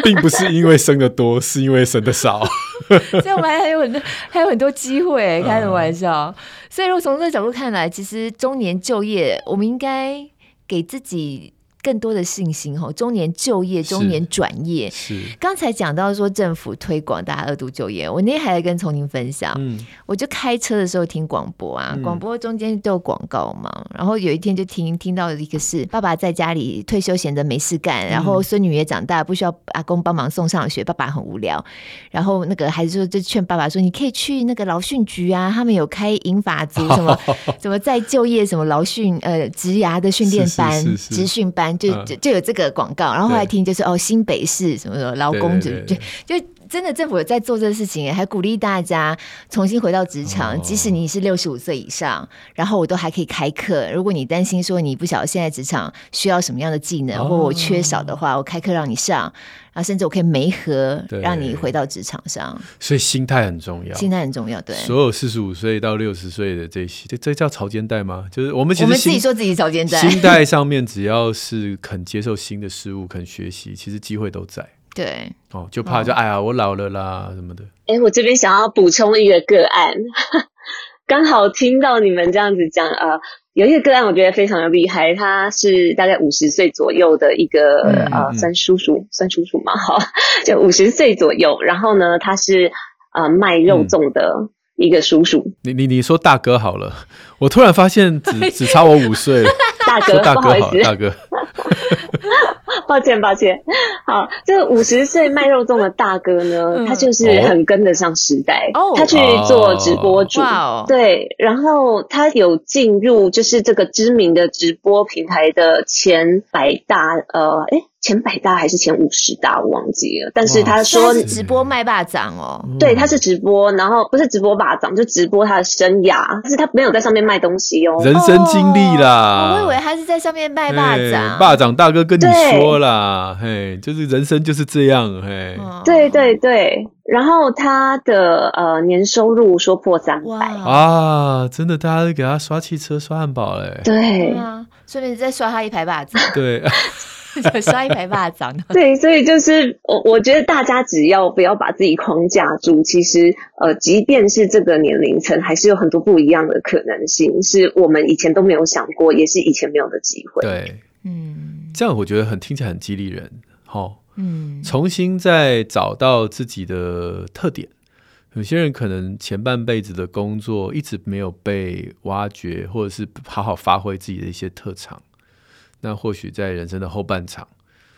并不是因为生的多，是因为生的少。<laughs> 所以我们还有很多还有很多机会，开什么玩笑？所以，如果从这个角度看来，其实中年就业，我们应该给自己。更多的信心哈，中年就业、中年转业。是，刚才讲到说政府推广大家二度就业，我那天还在跟从宁分享。嗯，我就开车的时候听广播啊，广播中间都有广告嘛。然后有一天就听听到一个是爸爸在家里退休闲着没事干，然后孙女也长大，不需要阿公帮忙送上学，爸爸很无聊。然后那个孩子说就劝爸爸说，你可以去那个劳训局啊，他们有开银发族什么 <laughs> 什么再就业什么劳训呃职涯的训练班、职训班。就就就有这个广告，然后后来听就是哦，新北市什么什么劳工局就就真的政府有在做这个事情，还鼓励大家重新回到职场，哦、即使你是六十五岁以上，然后我都还可以开课。如果你担心说你不晓得现在职场需要什么样的技能，哦、或我缺少的话，我开课让你上。啊，甚至我可以媒合，让你回到职场上。所以心态很重要，心态很重要。对，所有四十五岁到六十岁的这些，这这叫潮间带吗？就是我们我们自己说自己潮间带。心态上面，只要是肯接受新的事物，肯学习，其实机会都在。对，哦，就怕就哎呀，我老了啦什么的。哎，我这边想要补充一个个案，<laughs> 刚好听到你们这样子讲啊。呃有一个个案，我觉得非常的厉害。他是大概五十岁左右的一个、嗯、呃，算叔叔，算叔叔嘛，哈，<laughs> 就五十岁左右。然后呢，他是呃卖肉粽的一个叔叔。你你你说大哥好了，<laughs> 我突然发现只只差我五岁。大哥，大哥好，大哥。抱歉，抱歉。好，这个五十岁卖肉粽的大哥呢，嗯、他就是很跟得上时代。哦，他去做直播主，哦、对，然后他有进入就是这个知名的直播平台的前百大，呃，诶前百大还是前五十大，我忘记了。但是他说是直播卖霸掌哦，对，他是直播，然后不是直播霸掌，就直播他的生涯，但是他没有在上面卖东西哦，人生经历啦。我以为他是在上面卖霸掌，霸掌大哥跟你说啦，嘿，就是人生就是这样，嘿，对对对。然后他的呃年收入说破三百啊，真的，大家都给他刷汽车、刷汉堡嘞，对，顺便再刷他一排霸掌，对。<laughs> <laughs> <laughs> 刷一排巴掌。<laughs> 对，所以就是我我觉得大家只要不要把自己框架住，其实呃，即便是这个年龄层，还是有很多不一样的可能性，是我们以前都没有想过，也是以前没有的机会。对，嗯，这样我觉得很听起来很激励人。好，嗯，重新再找到自己的特点。有些人可能前半辈子的工作一直没有被挖掘，或者是好好发挥自己的一些特长。那或许在人生的后半场，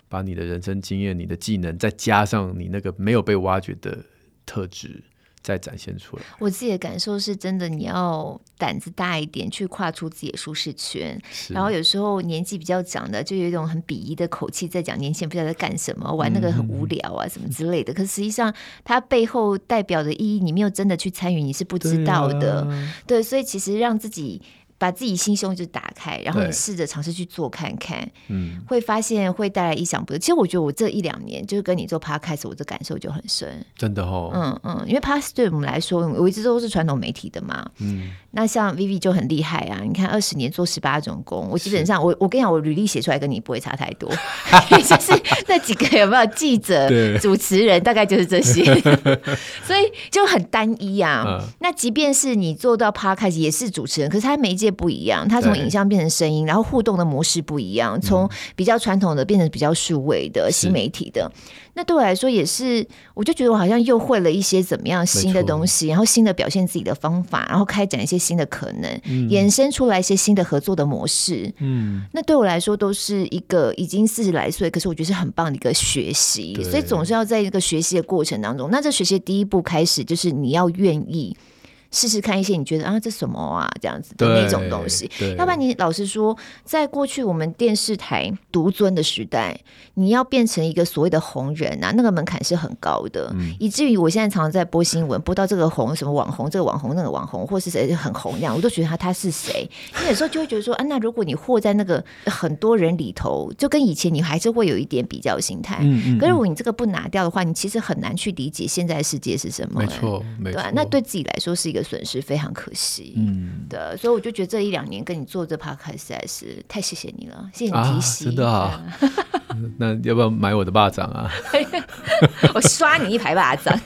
把你的人生经验、你的技能，再加上你那个没有被挖掘的特质。再展现出来。我自己的感受是真的，你要胆子大一点，去跨出自己的舒适圈。然后有时候年纪比较长的，就有一种很鄙夷的口气在讲年轻人不知道在干什么，玩那个很无聊啊，什么之类的。嗯、可实际上，它背后代表的意义，你没有真的去参与，你是不知道的。对，啊、对，所以其实让自己。把自己心胸就打开，然后你试着尝试去做看看，嗯，会发现会带来意想不到。其实我觉得我这一两年就是跟你做 podcast，我的感受就很深，真的哦，嗯嗯，因为 podcast 对我们来说，我一直都是传统媒体的嘛，嗯，那像 Vivi 就很厉害啊，你看二十年做十八种工，我基本上我我跟你讲，我履历写出来跟你不会差太多，<laughs> 就是那几个有没有记者、<laughs> 主持人，大概就是这些，<laughs> 所以就很单一啊。嗯、那即便是你做到 podcast 也是主持人，可是他每一届。不一样，它从影像变成声音，然后互动的模式不一样，从比较传统的变成比较数位的新媒体的。那对我来说也是，我就觉得我好像又会了一些怎么样新的东西，然后新的表现自己的方法，然后开展一些新的可能，嗯、衍生出来一些新的合作的模式。嗯，那对我来说都是一个已经四十来岁，可是我觉得是很棒的一个学习，所以总是要在一个学习的过程当中。那这学习第一步开始就是你要愿意。试试看一些你觉得啊，这什么啊这样子的那种东西，要不然你老实说，在过去我们电视台独尊的时代，你要变成一个所谓的红人啊，那个门槛是很高的，嗯、以至于我现在常常在播新闻，播到这个红什么网红，这个网红那个网红，或是谁很红这样，我都觉得他他是谁？你有时候就会觉得说啊，那如果你活在那个很多人里头，就跟以前你还是会有一点比较心态。嗯嗯。可是如果你这个不拿掉的话，你其实很难去理解现在世界是什么。没错，没错。对，那对自己来说是一个。的损失非常可惜，嗯，对，所以我就觉得这一两年跟你做这 podcast 实在是太谢谢你了，谢谢你提醒，真的啊。<laughs> 那要不要买我的巴掌啊？<laughs> 我刷你一排巴掌。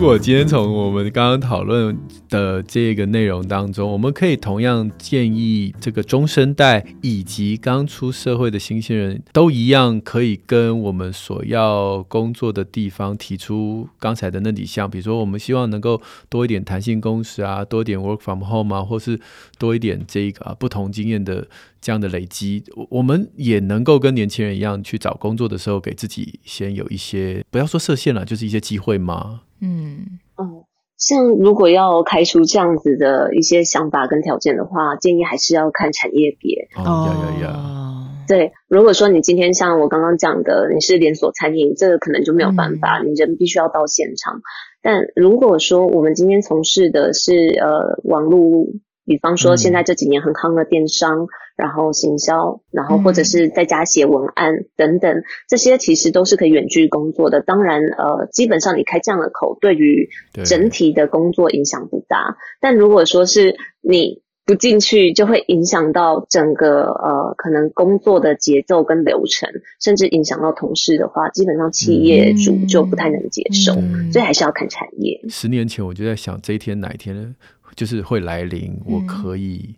如果今天从我们刚刚讨论的这个内容当中，我们可以同样建议这个中生代以及刚出社会的新鲜人都一样，可以跟我们所要工作的地方提出刚才的那几项，比如说我们希望能够多一点弹性工时啊，多点 work from home 啊，或是多一点这个啊不同经验的这样的累积，我们也能够跟年轻人一样去找工作的时候，给自己先有一些不要说设限了，就是一些机会吗？嗯，哦，像如果要开出这样子的一些想法跟条件的话，建议还是要看产业别。哦呀呀呀！对，如果说你今天像我刚刚讲的，你是连锁餐饮，这个可能就没有办法，嗯、你人必须要到现场。但如果说我们今天从事的是呃网络，比方说现在这几年很夯的电商。嗯然后行销，然后或者是在家写文案、嗯、等等，这些其实都是可以远距工作的。当然，呃，基本上你开这样的口，对于整体的工作影响不大。但如果说是你不进去，就会影响到整个呃可能工作的节奏跟流程，甚至影响到同事的话，基本上企业主就不太能接受。嗯、所以还是要看产业。十年前我就在想，这一天哪一天就是会来临，我可以。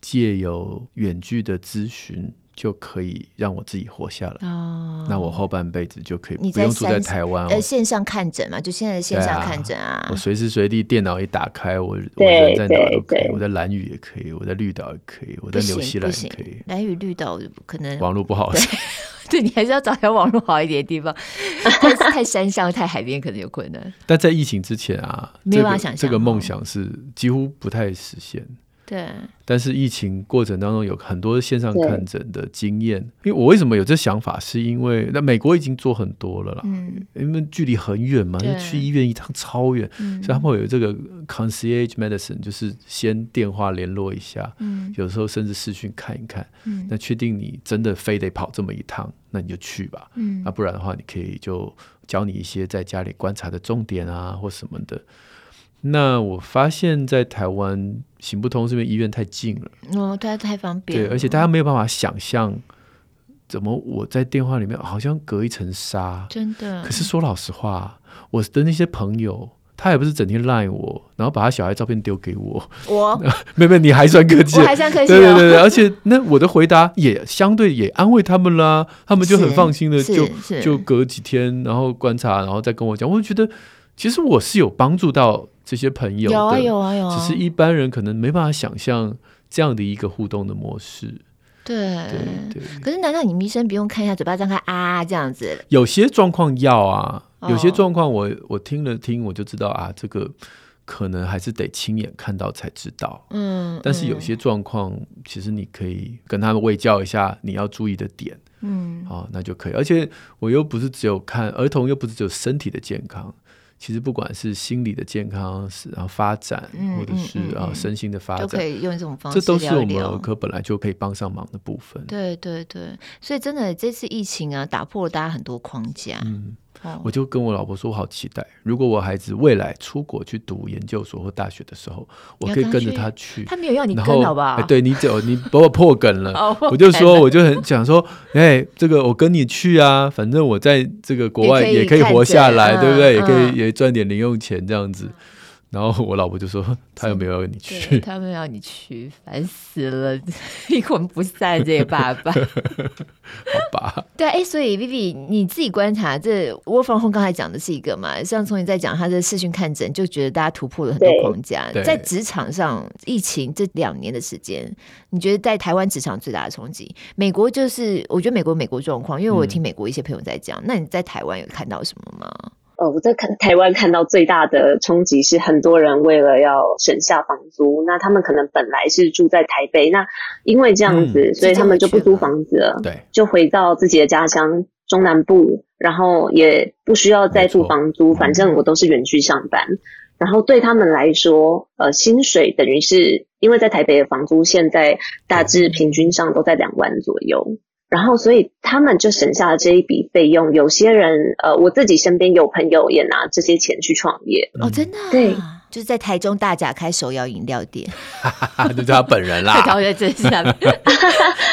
借由远距的咨询，就可以让我自己活下来。哦，那我后半辈子就可以不用住在台湾。呃，线上看诊嘛，就现在的线上看诊啊。啊我随时随地电脑一打开，我我人在哪都可以。我在蓝屿也可以，我在绿岛也可以，我在纽西兰也可以。蓝屿绿岛可能网络不好。对，<laughs> 你还是要找条网络好一点的地方。<laughs> 太太山上、太海边可能有困难。<laughs> 但在疫情之前啊，没办法想象这个梦想是几乎不太实现。对，但是疫情过程当中有很多线上看诊的经验。因为我为什么有这想法，是因为那美国已经做很多了啦，嗯，因为距离很远嘛，对。去医院一趟超远，嗯、所以他们会有这个 concierge medicine，就是先电话联络一下，嗯，有时候甚至视讯看一看，嗯，那确定你真的非得跑这么一趟，那你就去吧，嗯，那不然的话，你可以就教你一些在家里观察的重点啊，或什么的。那我发现，在台湾行不通，是因为医院太近了。哦，它太方便。对，而且大家没有办法想象，怎么我在电话里面好像隔一层纱。真的。可是说老实话，我的那些朋友，他也不是整天赖我，然后把他小孩照片丢给我。我 <laughs> 妹妹，你还算客气，我还算客气。对对对对，而且那我的回答也相对也安慰他们啦，他们就很放心的就就隔几天，然后观察，然后再跟我讲。我就觉得其实我是有帮助到。这些朋友有啊有啊有啊，只是一般人可能没办法想象这样的一个互动的模式。对对对。可是难道你医生不用看一下嘴巴张开啊这样子？有些状况要啊，有些状况我我听了听我就知道啊，这个可能还是得亲眼看到才知道。嗯。但是有些状况其实你可以跟他们卫教一下你要注意的点。嗯。啊，那就可以。而且我又不是只有看儿童，又不是只有身体的健康。其实不管是心理的健康，是然后发展，或者是啊身心的发展，都可以用这种方式。这都是我们儿科本来就可以帮上忙的部分。对对对，所以真的这次疫情啊，打破了大家很多框架。嗯。我就跟我老婆说，我好期待，如果我孩子未来出国去读研究所或大学的时候，我可以跟着他去。他没有要你跟，好不好？哎，对你走，你把我破梗了。<laughs> 我就说，我就很想说，<laughs> 哎，这个我跟你去啊，反正我在这个国外也可以活下来，对不对？也可以也赚点零用钱这样子。然后我老婆就说：“他又没有要你去？他们要你去，烦死了，<laughs> 阴魂不散这些爸爸。<laughs> 好吧？对啊，哎，所以 Vivi，你自己观察这 Work from home 刚才讲的是一个嘛？像从你在讲他的视讯看诊，就觉得大家突破了很多框架。在职场上，疫情这两年的时间，你觉得在台湾职场最大的冲击？美国就是，我觉得美国美国状况，因为我听美国一些朋友在讲。嗯、那你在台湾有看到什么吗？呃，我在看台湾看到最大的冲击是，很多人为了要省下房租，那他们可能本来是住在台北，那因为这样子，嗯、所以他们就不租房子了，对，就回到自己的家乡中南部，然后也不需要再付房租，反正我都是远距上班。然后对他们来说，呃，薪水等于是因为在台北的房租现在大致平均上都在两万左右。然后，所以他们就省下了这一笔费用。有些人，呃，我自己身边有朋友也拿这些钱去创业。哦，真的？对，就是在台中大甲开手摇饮料店。<laughs> 就叫他本人啦。在桃园镇上。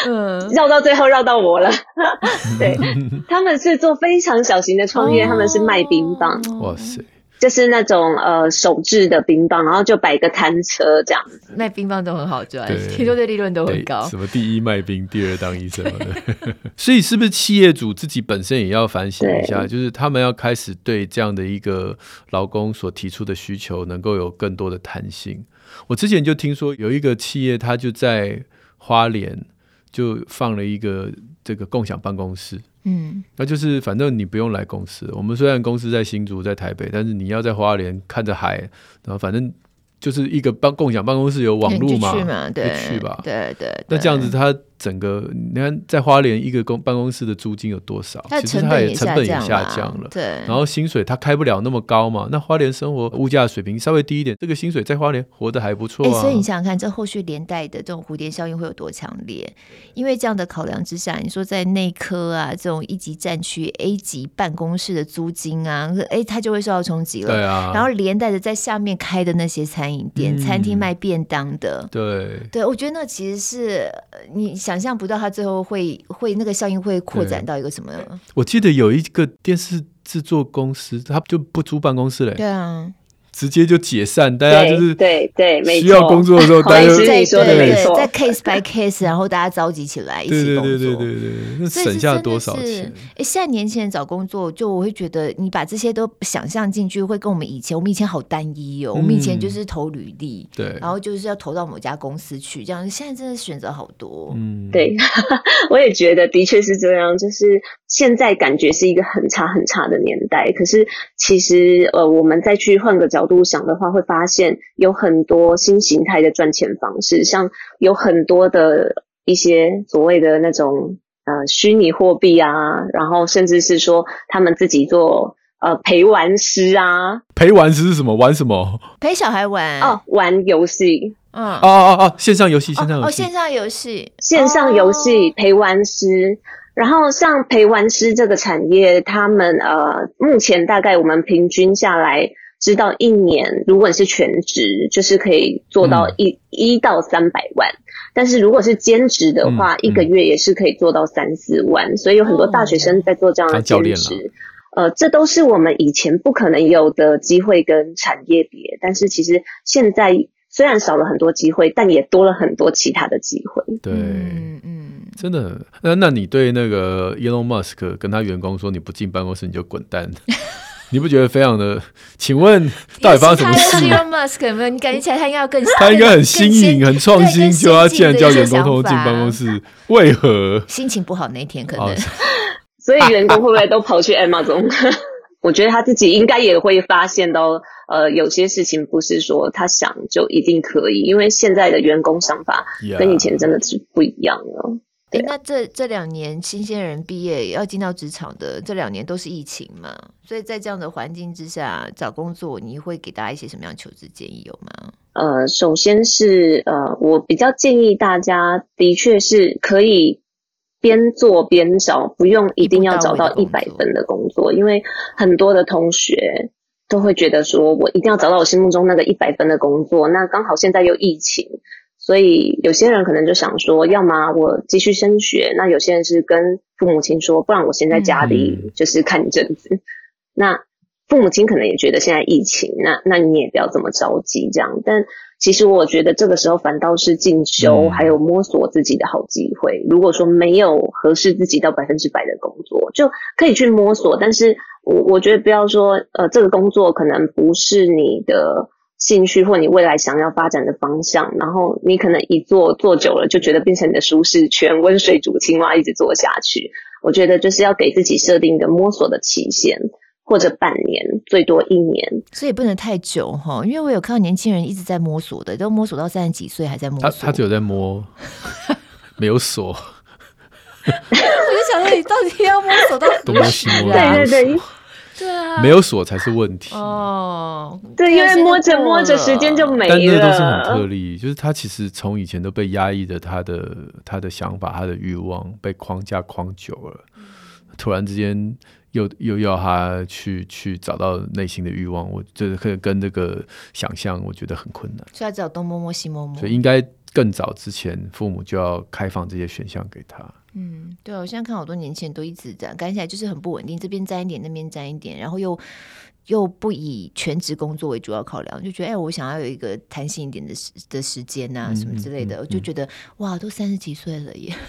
嗯，绕到最后绕到我了。<laughs> 对，<laughs> 他们是做非常小型的创业，哦、他们是卖冰棒。哇塞。就是那种呃手制的冰棒，然后就摆个摊车这样子。卖冰棒都很好赚，听说这利润都很高。什么第一卖冰，第二当医生。对 <laughs> 所以是不是企业主自己本身也要反省一下？就是他们要开始对这样的一个劳工所提出的需求，能够有更多的弹性。我之前就听说有一个企业，他就在花莲就放了一个这个共享办公室。嗯，那就是反正你不用来公司。我们虽然公司在新竹，在台北，但是你要在花莲看着海，然后反正就是一个办共享办公室有网络嘛，嘛，对，去吧，对对。对那这样子他。整个你看，在花莲一个公办公室的租金有多少？其实它也成本也下降了。对，然后薪水它开不了那么高嘛。那花莲生活物价水平稍微低一点，这个薪水在花莲活得还不错啊。所以你想想看，这后续连带的这种蝴蝶效应会有多强烈？因为这样的考量之下，你说在内科啊这种一级战区 A 级办公室的租金啊，哎，它就会受到冲击了。对啊。然后连带着在下面开的那些餐饮店、餐厅卖便当的，对，对我觉得那其实是你。想象不到，他最后会会那个效应会扩展到一个什么？我记得有一个电视制作公司，他就不租办公室了。对啊。直接就解散，大家就是对对，没错。需要工作的时候，<laughs> 大家在说的没错，在 case by case，然后大家召集起来一起工作，对对对对对，那省下多少钱？哎，现在年轻人找工作，就我会觉得，你把这些都想象进去，会跟我们以前，我们以前好单一哦，我们以前就是投履历，对，然后就是要投到某家公司去，这样。现在真的选择好多，嗯，对，<laughs> 我也觉得的确是这样，就是现在感觉是一个很差很差的年代，可是其实呃，我们再去换个角度想的话，会发现有很多新形态的赚钱方式，像有很多的一些所谓的那种呃虚拟货币啊，然后甚至是说他们自己做呃陪玩师啊，陪玩师是什么？玩什么？陪小孩玩哦，玩游戏。嗯，哦哦哦，线上游戏，线上游戏，哦，线上游戏，线上游戏陪玩师。然后像陪玩师这个产业，他们呃，目前大概我们平均下来，知道一年，如果你是全职，就是可以做到一一、嗯、到三百万。但是如果是兼职的话，嗯、一个月也是可以做到三四万。嗯、所以有很多大学生在做这样的兼职。呃，这都是我们以前不可能有的机会跟产业别。但是其实现在虽然少了很多机会，但也多了很多其他的机会。对，嗯嗯，真的。那那你对那个 Elon Musk 跟他员工说，你不进办公室你就滚蛋。<laughs> 你不觉得非常的？请问 <laughs> 到底发生什么事？Elon Musk 有没有？你感觉起来他应该要更 <laughs> 他应该很新颖、很创新，就他竟然叫员工偷进办公室，为何？心情不好那一天可能。哦、<laughs> 所以员工会不会都跑去 Amazon？我觉得他自己应该也会发现到，呃，有些事情不是说他想就一定可以，因为现在的员工想法跟以前真的是不一样了。欸、那这这两年新鲜人毕业要进到职场的这两年都是疫情嘛，所以在这样的环境之下找工作，你会给大家一些什么样求职建议有吗？呃，首先是呃，我比较建议大家的确是可以边做边找，不用一定要找到一百分的工作，因为很多的同学都会觉得说我一定要找到我心目中那个一百分的工作，那刚好现在又疫情。所以有些人可能就想说，要么我继续升学，那有些人是跟父母亲说，不然我先在家里就是看一阵子。嗯、那父母亲可能也觉得现在疫情，那那你也不要这么着急这样。但其实我觉得这个时候反倒是进修还有摸索自己的好机会。嗯、如果说没有合适自己到百分之百的工作，就可以去摸索。但是我我觉得不要说，呃，这个工作可能不是你的。兴趣或你未来想要发展的方向，然后你可能一做做久了，就觉得变成你的舒适圈，温水煮青蛙，一直做下去。我觉得就是要给自己设定一个摸索的期限，或者半年，最多一年。所以不能太久哈，因为我有看到年轻人一直在摸索的，都摸索到三十几岁还在摸索。他他只有在摸，没有锁。<laughs> 我就想说，你到底要摸索到多久啊？对对对。对啊，没有锁才是问题哦。对，因为摸着摸着时间就没了。但那都是很特例，就是他其实从以前都被压抑着他的他的想法、他的欲望被框架框久了，突然之间又又要他去去找到内心的欲望，我觉得可以跟这个想象，我觉得很困难。所以他只有东摸摸西摸摸，所以应该更早之前父母就要开放这些选项给他。嗯，对啊，我现在看好多年轻人都一直这样，感觉起来就是很不稳定，这边沾一点，那边沾一点，然后又又不以全职工作为主要考量，就觉得哎，我想要有一个弹性一点的时的时间呐、啊，嗯、什么之类的，我、嗯、就觉得哇，都三十几岁了耶。<laughs>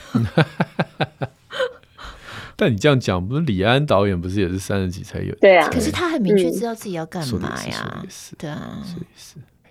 但你这样讲，不是李安导演不是也是三十几才有？对啊，可是他很明确知道自己要干嘛呀，对啊。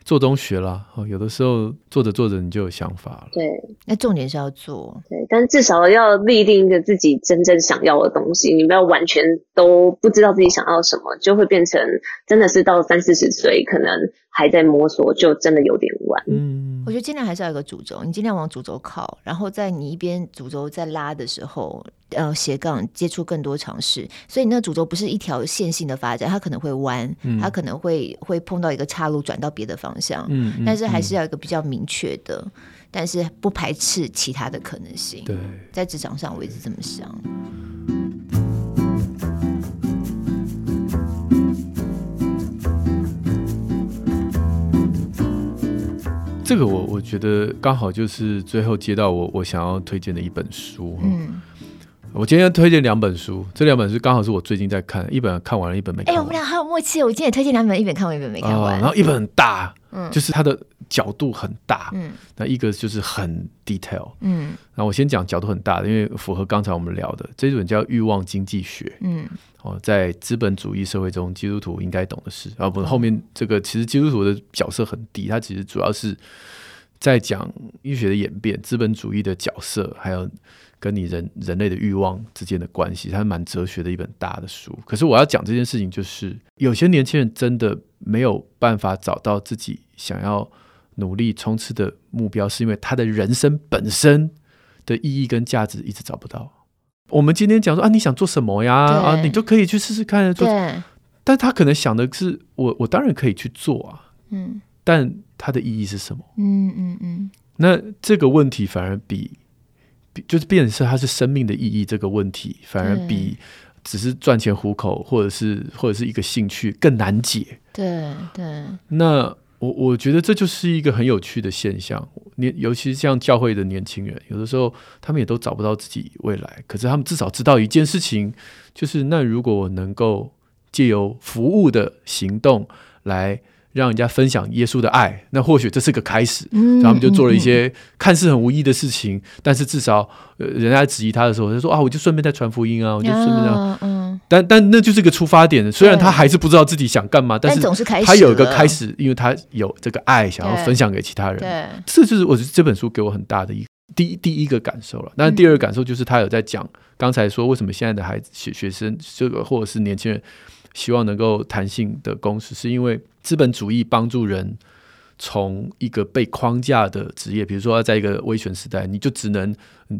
做中学啦，哦有的时候做着做着你就有想法了。对，那重点是要做。对，但至少要立定一个自己真正想要的东西。你不要完全都不知道自己想要什么，就会变成真的是到三四十岁可能还在摸索，就真的有点晚。嗯，我觉得尽量还是要有一个主轴，你尽量往主轴靠，然后在你一边主轴在拉的时候。呃，斜杠接触更多尝试，所以那个主轴不是一条线性的发展，它可能会弯，嗯、它可能会会碰到一个岔路，转到别的方向。嗯，嗯，但是还是要一个比较明确的，嗯、但是不排斥其他的可能性。对，在职场上我一直这么想。这个我我觉得刚好就是最后接到我我想要推荐的一本书。嗯。我今天要推荐两本书，这两本书刚好是我最近在看，一本看完了，一本没看完。哎、欸，我们俩好有默契，我今天也推荐两本，一本看完，一本没看完。哦、然后一本很大，嗯，就是它的角度很大，嗯，那一个就是很 detail，嗯。那我先讲角度很大的，因为符合刚才我们聊的这本叫《欲望经济学》，嗯，哦，在资本主义社会中，基督徒应该懂的事。啊不是后面这个，其实基督徒的角色很低，他其实主要是在讲医学的演变、资本主义的角色，还有。跟你人人类的欲望之间的关系，它蛮哲学的一本大的书。可是我要讲这件事情，就是有些年轻人真的没有办法找到自己想要努力冲刺的目标，是因为他的人生本身的意义跟价值一直找不到。我们今天讲说啊，你想做什么呀？啊，你就可以去试试看。做，但他可能想的是，我我当然可以去做啊。嗯，但它的意义是什么？嗯嗯嗯。那这个问题反而比。就是变成是它是生命的意义这个问题，反而比只是赚钱糊口，或者是或者是一个兴趣更难解。对对。那我我觉得这就是一个很有趣的现象。年尤其是像教会的年轻人，有的时候他们也都找不到自己未来，可是他们至少知道一件事情，就是那如果我能够借由服务的行动来。让人家分享耶稣的爱，那或许这是个开始。嗯，然后他们就做了一些看似很无意的事情，嗯、但是至少，呃，人家质疑他的时候，他说啊，我就顺便在传福音啊，我就顺便这样。嗯，但但那就是个出发点。虽然他还是不知道自己想干嘛，但是他有一个开始，因为他有这个爱想要分享给其他人。对，这就是我觉得这本书给我很大的一第一第一个感受了。但是第二个感受就是他有在讲刚才说为什么现在的孩子学学生这个或者是年轻人。希望能够弹性的工时，是因为资本主义帮助人从一个被框架的职业，比如说要在一个威权时代，你就只能，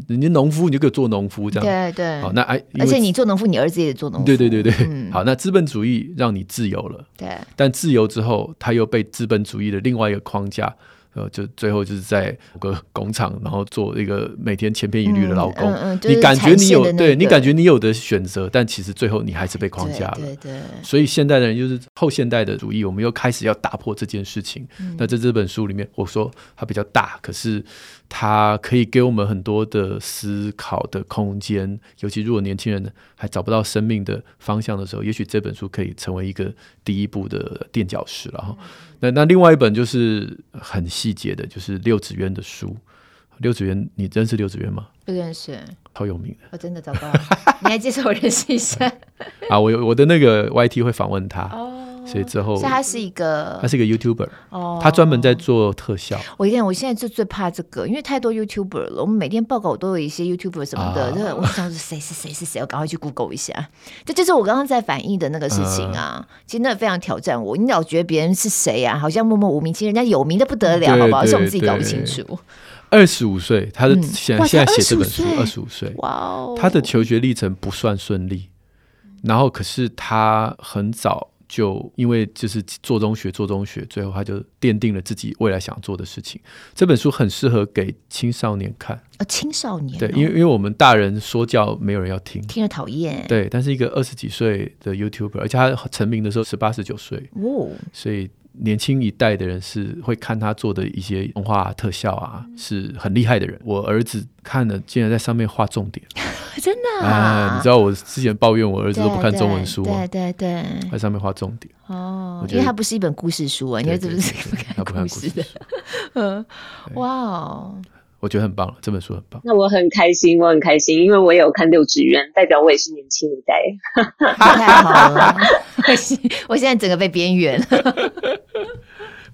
人家农夫你就给我做农夫这样，对对。好，那哎，而且你做农夫，你儿子也做农夫，对对对对。嗯、好，那资本主义让你自由了，对。但自由之后，他又被资本主义的另外一个框架。呃，就最后就是在个工厂，然后做一个每天千篇一律的劳工。嗯嗯就是、你感觉你有，对你感觉你有的选择，但其实最后你还是被框架了。对对，对。所以现代的人就是后现代的主义，我们又开始要打破这件事情。嗯、那在这本书里面，我说它比较大，可是它可以给我们很多的思考的空间。尤其如果年轻人还找不到生命的方向的时候，也许这本书可以成为一个第一步的垫脚石了哈。嗯那那另外一本就是很细节的，就是六子渊的书。六子渊，你认识六子渊吗？不认识，超有名的。我真的找到，你还介绍我认识一下。<laughs> 啊，我有我的那个 YT 会访问他。哦。所以之后，所以他是一个，他是一个 YouTuber，哦，他专门在做特效。我跟你讲，我现在就最怕这个，因为太多 YouTuber 了。我们每天报告我都有一些 YouTuber 什么的，啊、我想是谁是谁是谁，我赶快去 Google 一下。这就是我刚刚在反映的那个事情啊。嗯、其实那非常挑战我，你老觉得别人是谁啊？好像默默无名，其实人家有名的不得了，好不好？是我们自己搞不清楚。二十五岁，他的现在现在写这本书，二十五岁，哇哦，他的求学历程不算顺利，然后可是他很早。就因为就是做中学做中学，最后他就奠定了自己未来想做的事情。这本书很适合给青少年看啊，青少年、哦、对，因为因为我们大人说教没有人要听，听了讨厌。对，但是一个二十几岁的 YouTuber，而且他成名的时候十八十九岁哦，所以。年轻一代的人是会看他做的一些动画特效啊，是很厉害的人。我儿子看了，竟然在上面画重点，<laughs> 真的啊！你知道我之前抱怨我儿子都不看中文书吗？对对对，在上面画重点哦，因为它不是一本故事书啊，你儿子不是不看故事的。<laughs> 嗯，哇哦。我觉得很棒，这本书很棒。那我很开心，我很开心，因为我也有看六指渊，代表我也是年轻一代。太好了，<laughs> 我现在整个被边缘了。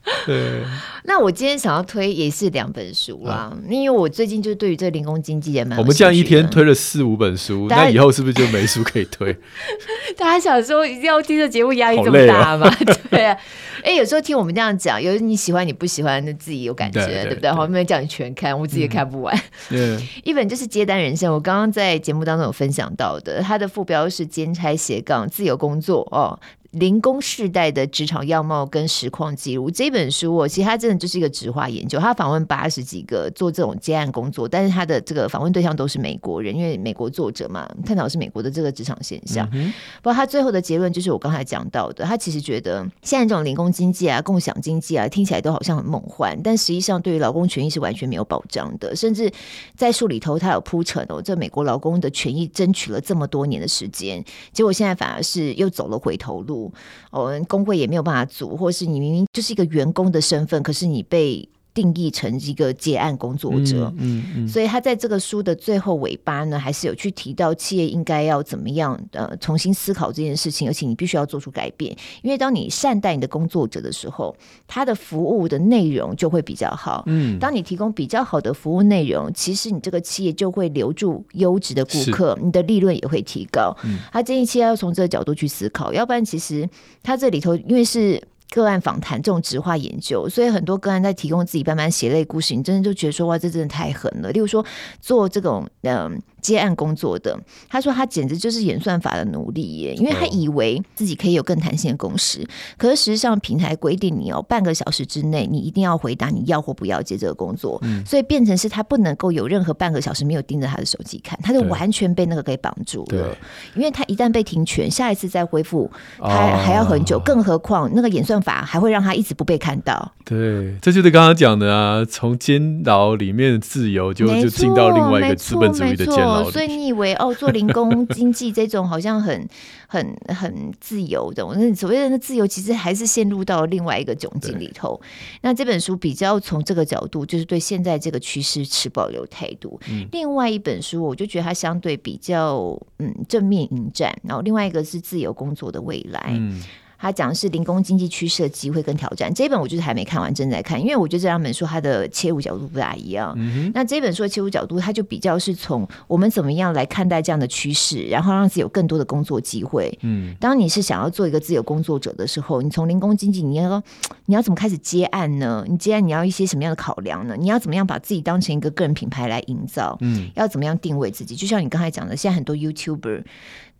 <laughs> 对，那我今天想要推也是两本书啦，嗯、因为我最近就对于这零工经济也蛮……我们这样一天推了四五本书，那以后是不是就没书可以推？<laughs> 大家想说一定要听这节目压力这么大吗？哦、<laughs> 对啊，哎、欸，有时候听我们这样讲，有时你喜欢你不喜欢，那自己有感觉，对，对，对，对不对？后面叫你全看，我自己也看不完。嗯、一本就是《接单人生》，我刚刚在节目当中有分享到的，它的副标是“兼差斜杠自由工作”哦。零工世代的职场样貌跟实况记录这本书，我其实它真的就是一个质化研究。他访问八十几个做这种接案工作，但是他的这个访问对象都是美国人，因为美国作者嘛，探讨是美国的这个职场现象。不过他最后的结论就是我刚才讲到的，他其实觉得现在这种零工经济啊、共享经济啊，听起来都好像很梦幻，但实际上对于劳工权益是完全没有保障的。甚至在书里头，他有铺陈哦，这美国劳工的权益争取了这么多年的时间，结果现在反而是又走了回头路。哦，工会也没有办法组，或是你明明就是一个员工的身份，可是你被。定义成一个结案工作者，嗯嗯，嗯，所以他在这个书的最后尾巴呢，还是有去提到企业应该要怎么样呃重新思考这件事情，而且你必须要做出改变，因为当你善待你的工作者的时候，他的服务的内容就会比较好。嗯，当你提供比较好的服务内容，其实你这个企业就会留住优质的顾客，你的利润也会提高。嗯，他建议企业要从这个角度去思考，要不然其实他这里头因为是。个案访谈这种质化研究，所以很多个案在提供自己慢慢血泪故事，你真的就觉得说哇，这真的太狠了。例如说做这种嗯接案工作的，他说他简直就是演算法的奴隶耶，因为他以为自己可以有更弹性的工时，可是实际上平台规定你哦，半个小时之内你一定要回答你要或不要接这个工作，嗯，所以变成是他不能够有任何半个小时没有盯着他的手机看，他就完全被那个给绑住了，因为他一旦被停权，下一次再恢复，他还要很久，更何况那个演算法还会让他一直不被看到。对，这就是刚刚讲的啊，从监牢里面的自由就就进到另外一个资本主义的监牢。所以你以为哦，做零工 <laughs> 经济这种好像很、很、很自由的，那所谓的自由，其实还是陷入到另外一个窘境里头。那这本书比较从这个角度，就是对现在这个趋势持保留态度。嗯、另外一本书，我就觉得它相对比较嗯正面迎战。然后另外一个是自由工作的未来。嗯他讲的是零工经济趋势的机会跟挑战。这一本我就是还没看完，正在看，因为我觉得这两本书它的切入角度不大一样。嗯、那这本书的切入角度，它就比较是从我们怎么样来看待这样的趋势，然后让自己有更多的工作机会。嗯，当你是想要做一个自由工作者的时候，你从零工经济，你要你要怎么开始接案呢？你接案你要一些什么样的考量呢？你要怎么样把自己当成一个个人品牌来营造？嗯，要怎么样定位自己？就像你刚才讲的，现在很多 YouTuber。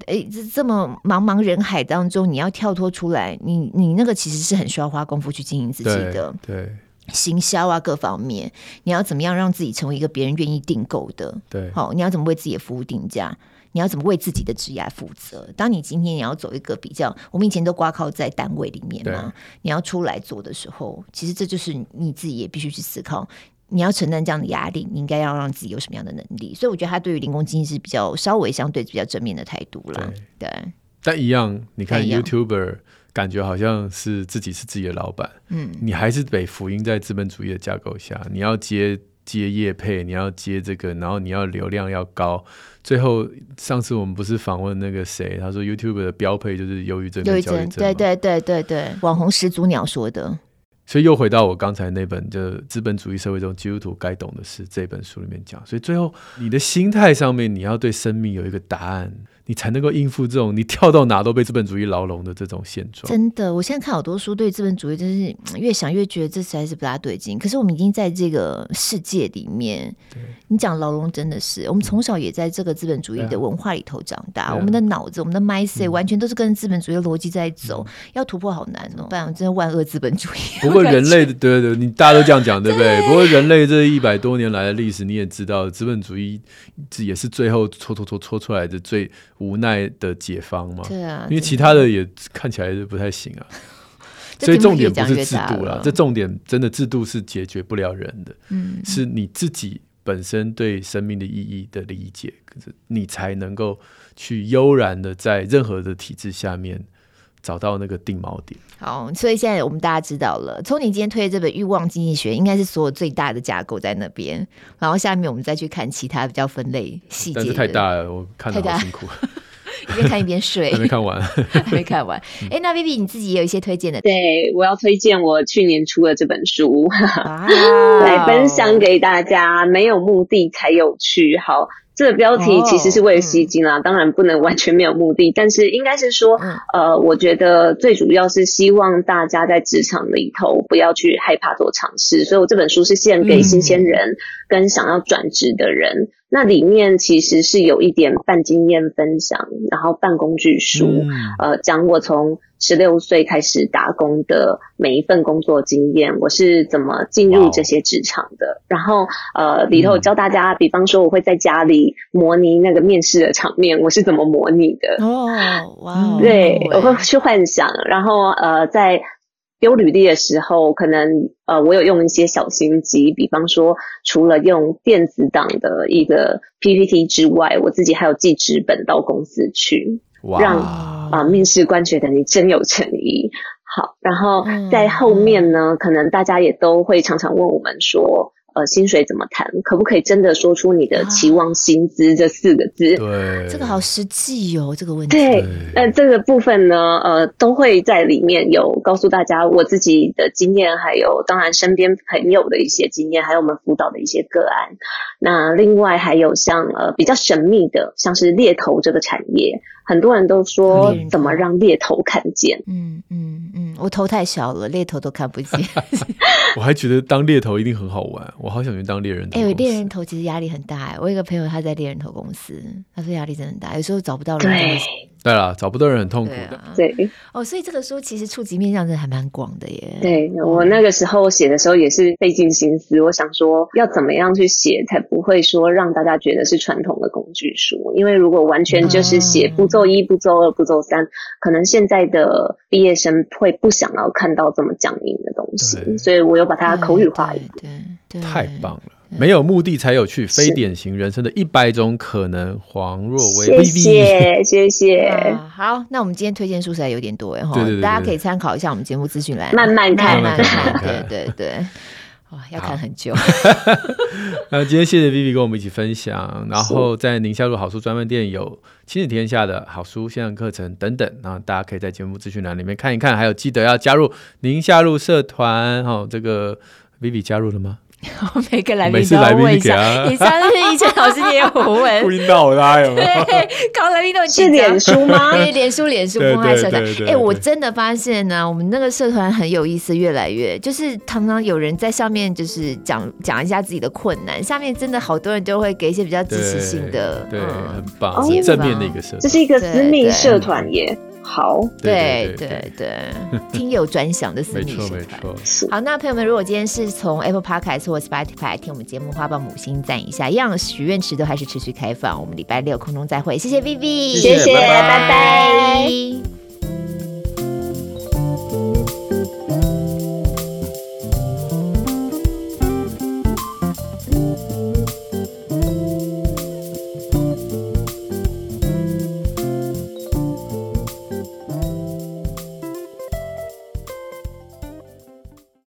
哎，这这么茫茫人海当中，你要跳脱出来，你你那个其实是很需要花功夫去经营自己的，对，行销啊各方面，你要怎么样让自己成为一个别人愿意订购的，对，好，你要怎么为自己的服务定价？你要怎么为自己的职业负责？当你今天你要走一个比较，我们以前都挂靠在单位里面嘛，对你要出来做的时候，其实这就是你自己也必须去思考。你要承担这样的压力，你应该要让自己有什么样的能力？所以我觉得他对于零工经济是比较稍微相对比较正面的态度了。对，对但一样，你看 YouTuber 感觉好像是自己是自己的老板，嗯，你还是得福音在资本主义的架构下，你要接接业配，你要接这个，然后你要流量要高，最后上次我们不是访问那个谁，他说 YouTuber 的标配就是忧郁症、忧郁症，对对对对对，网红始祖鸟说的。所以又回到我刚才那本，就《资本主义社会中基督徒该懂的事》这本书里面讲。所以最后，你的心态上面，你要对生命有一个答案。你才能够应付这种你跳到哪都被资本主义牢笼的这种现状。真的，我现在看好多书，对资本主义真是 <tsk> 越想越觉得这实在是不大对劲。可是我们已经在这个世界里面，你讲牢笼真的是，我们从小也在这个资本主义的文化里头长大，啊、我们的脑子、我们的 mindset 完全都是跟资本主义的逻辑在走，嗯、要突破好难哦。不然真的万恶资本主义。<laughs> 不过人类的，对对对，你大家都这样讲，对不对？对不过人类这一百多年来的历史，你也知道，资本主义这也是最后搓搓搓搓出来的最无奈的解方嘛？对啊，因为其他的也看起来是不太行啊。<laughs> 所以重点不是制度啦，这重点真的制度是解决不了人的。嗯，是你自己本身对生命的意义的理解，可是你才能够去悠然的在任何的体制下面找到那个定锚点。好，所以现在我们大家知道了，从你今天推的这本《欲望经济学》，应该是所有最大的架构在那边。然后下面我们再去看其他比较分类细节。但是太大了，我看得好辛苦。<laughs> 一边看一边睡，<laughs> 还没看完，还没看完。哎、欸，那 Vivi 你自己也有一些推荐的？对，我要推荐我去年出的这本书，啊、来分享给大家。没有目的才有趣。好。这个标题其实是为了吸睛啦，当然不能完全没有目的，但是应该是说，嗯、呃，我觉得最主要是希望大家在职场里头不要去害怕做尝试，所以我这本书是献给新鲜人跟想要转职的人。嗯、那里面其实是有一点半经验分享，然后半工具书，嗯、呃，讲我从十六岁开始打工的每一份工作经验，我是怎么进入这些职场的。然后呃，里头教大家，嗯、比方说我会在家里模拟那个面试的场面，我是怎么模拟的。哦，哇，对，我会去幻想。然后呃，在丢履历的时候，可能呃，我有用一些小心机，比方说除了用电子档的一个 PPT 之外，我自己还有寄纸本到公司去。让啊面试官觉得你真有诚意。好，然后在后面呢，嗯、可能大家也都会常常问我们说。呃，薪水怎么谈？可不可以真的说出你的期望薪资这四个字？对，这个好实际哦，这个问题。对，那这个部分呢，呃，都会在里面有告诉大家我自己的经验，还有当然身边朋友的一些经验，还有我们辅导的一些个案。那另外还有像呃比较神秘的，像是猎头这个产业，很多人都说怎么让猎头看见？嗯嗯嗯，我头太小了，猎头都看不见。<laughs> 我还觉得当猎头一定很好玩，我好想去当猎人头。哎、欸，猎人头其实压力很大哎。我有一个朋友他在猎人头公司，他说压力真的很大，有时候找不到人。对。对啦，找不到人很痛苦的。对，啊、对哦，所以这个书其实触及面向真的还蛮广的耶。对，我那个时候写的时候也是费尽心思，我想说要怎么样去写才不会说让大家觉得是传统的工具书，因为如果完全就是写步骤一、步骤二、步骤三，可能现在的毕业生会不想要看到这么僵硬的东西，所以我又把它口语化一点。对，对，对，太棒了。没有目的才有趣，非典型人生的一百种可能。黄若薇，谢谢谢谢、<laughs> 啊。好，那我们今天推荐书实在有点多哎哈，对对对对，大家可以参考一下我们节目资讯栏，慢慢看，慢慢看。对对对，哇，要看很久。那 <laughs> 今天谢谢 Vivi 跟我们一起分享，然后在宁夏路好书专卖店有亲子天下的好书线上课程等等，然后大家可以在节目资讯栏里面看一看，还有记得要加入宁夏路社团。哈，这个 Vivi 加入了吗？我 <laughs> 每个来宾都要问一下，你上次以前老师也有问，不知道他有没有？对，搞来宾都是脸书吗？<laughs> 对，脸书脸书公开社团。哎、欸，我真的发现呢、啊，我们那个社团很有意思，越来越就是常常有人在上面就是讲讲一下自己的困难，下面真的好多人就会给一些比较支持性的，对，嗯、很棒，正面的一个社团，这是一个私密社团耶。好，对对对，对，<laughs> 听友专享的私密社团。好，那朋友们，如果今天是从 Apple Podcast 或 Spotify 听我们节目，花帮母星赞一下，一样许愿池都还是持续开放。我们礼拜六空中再会，谢谢 Vivi，谢谢，拜拜。拜拜。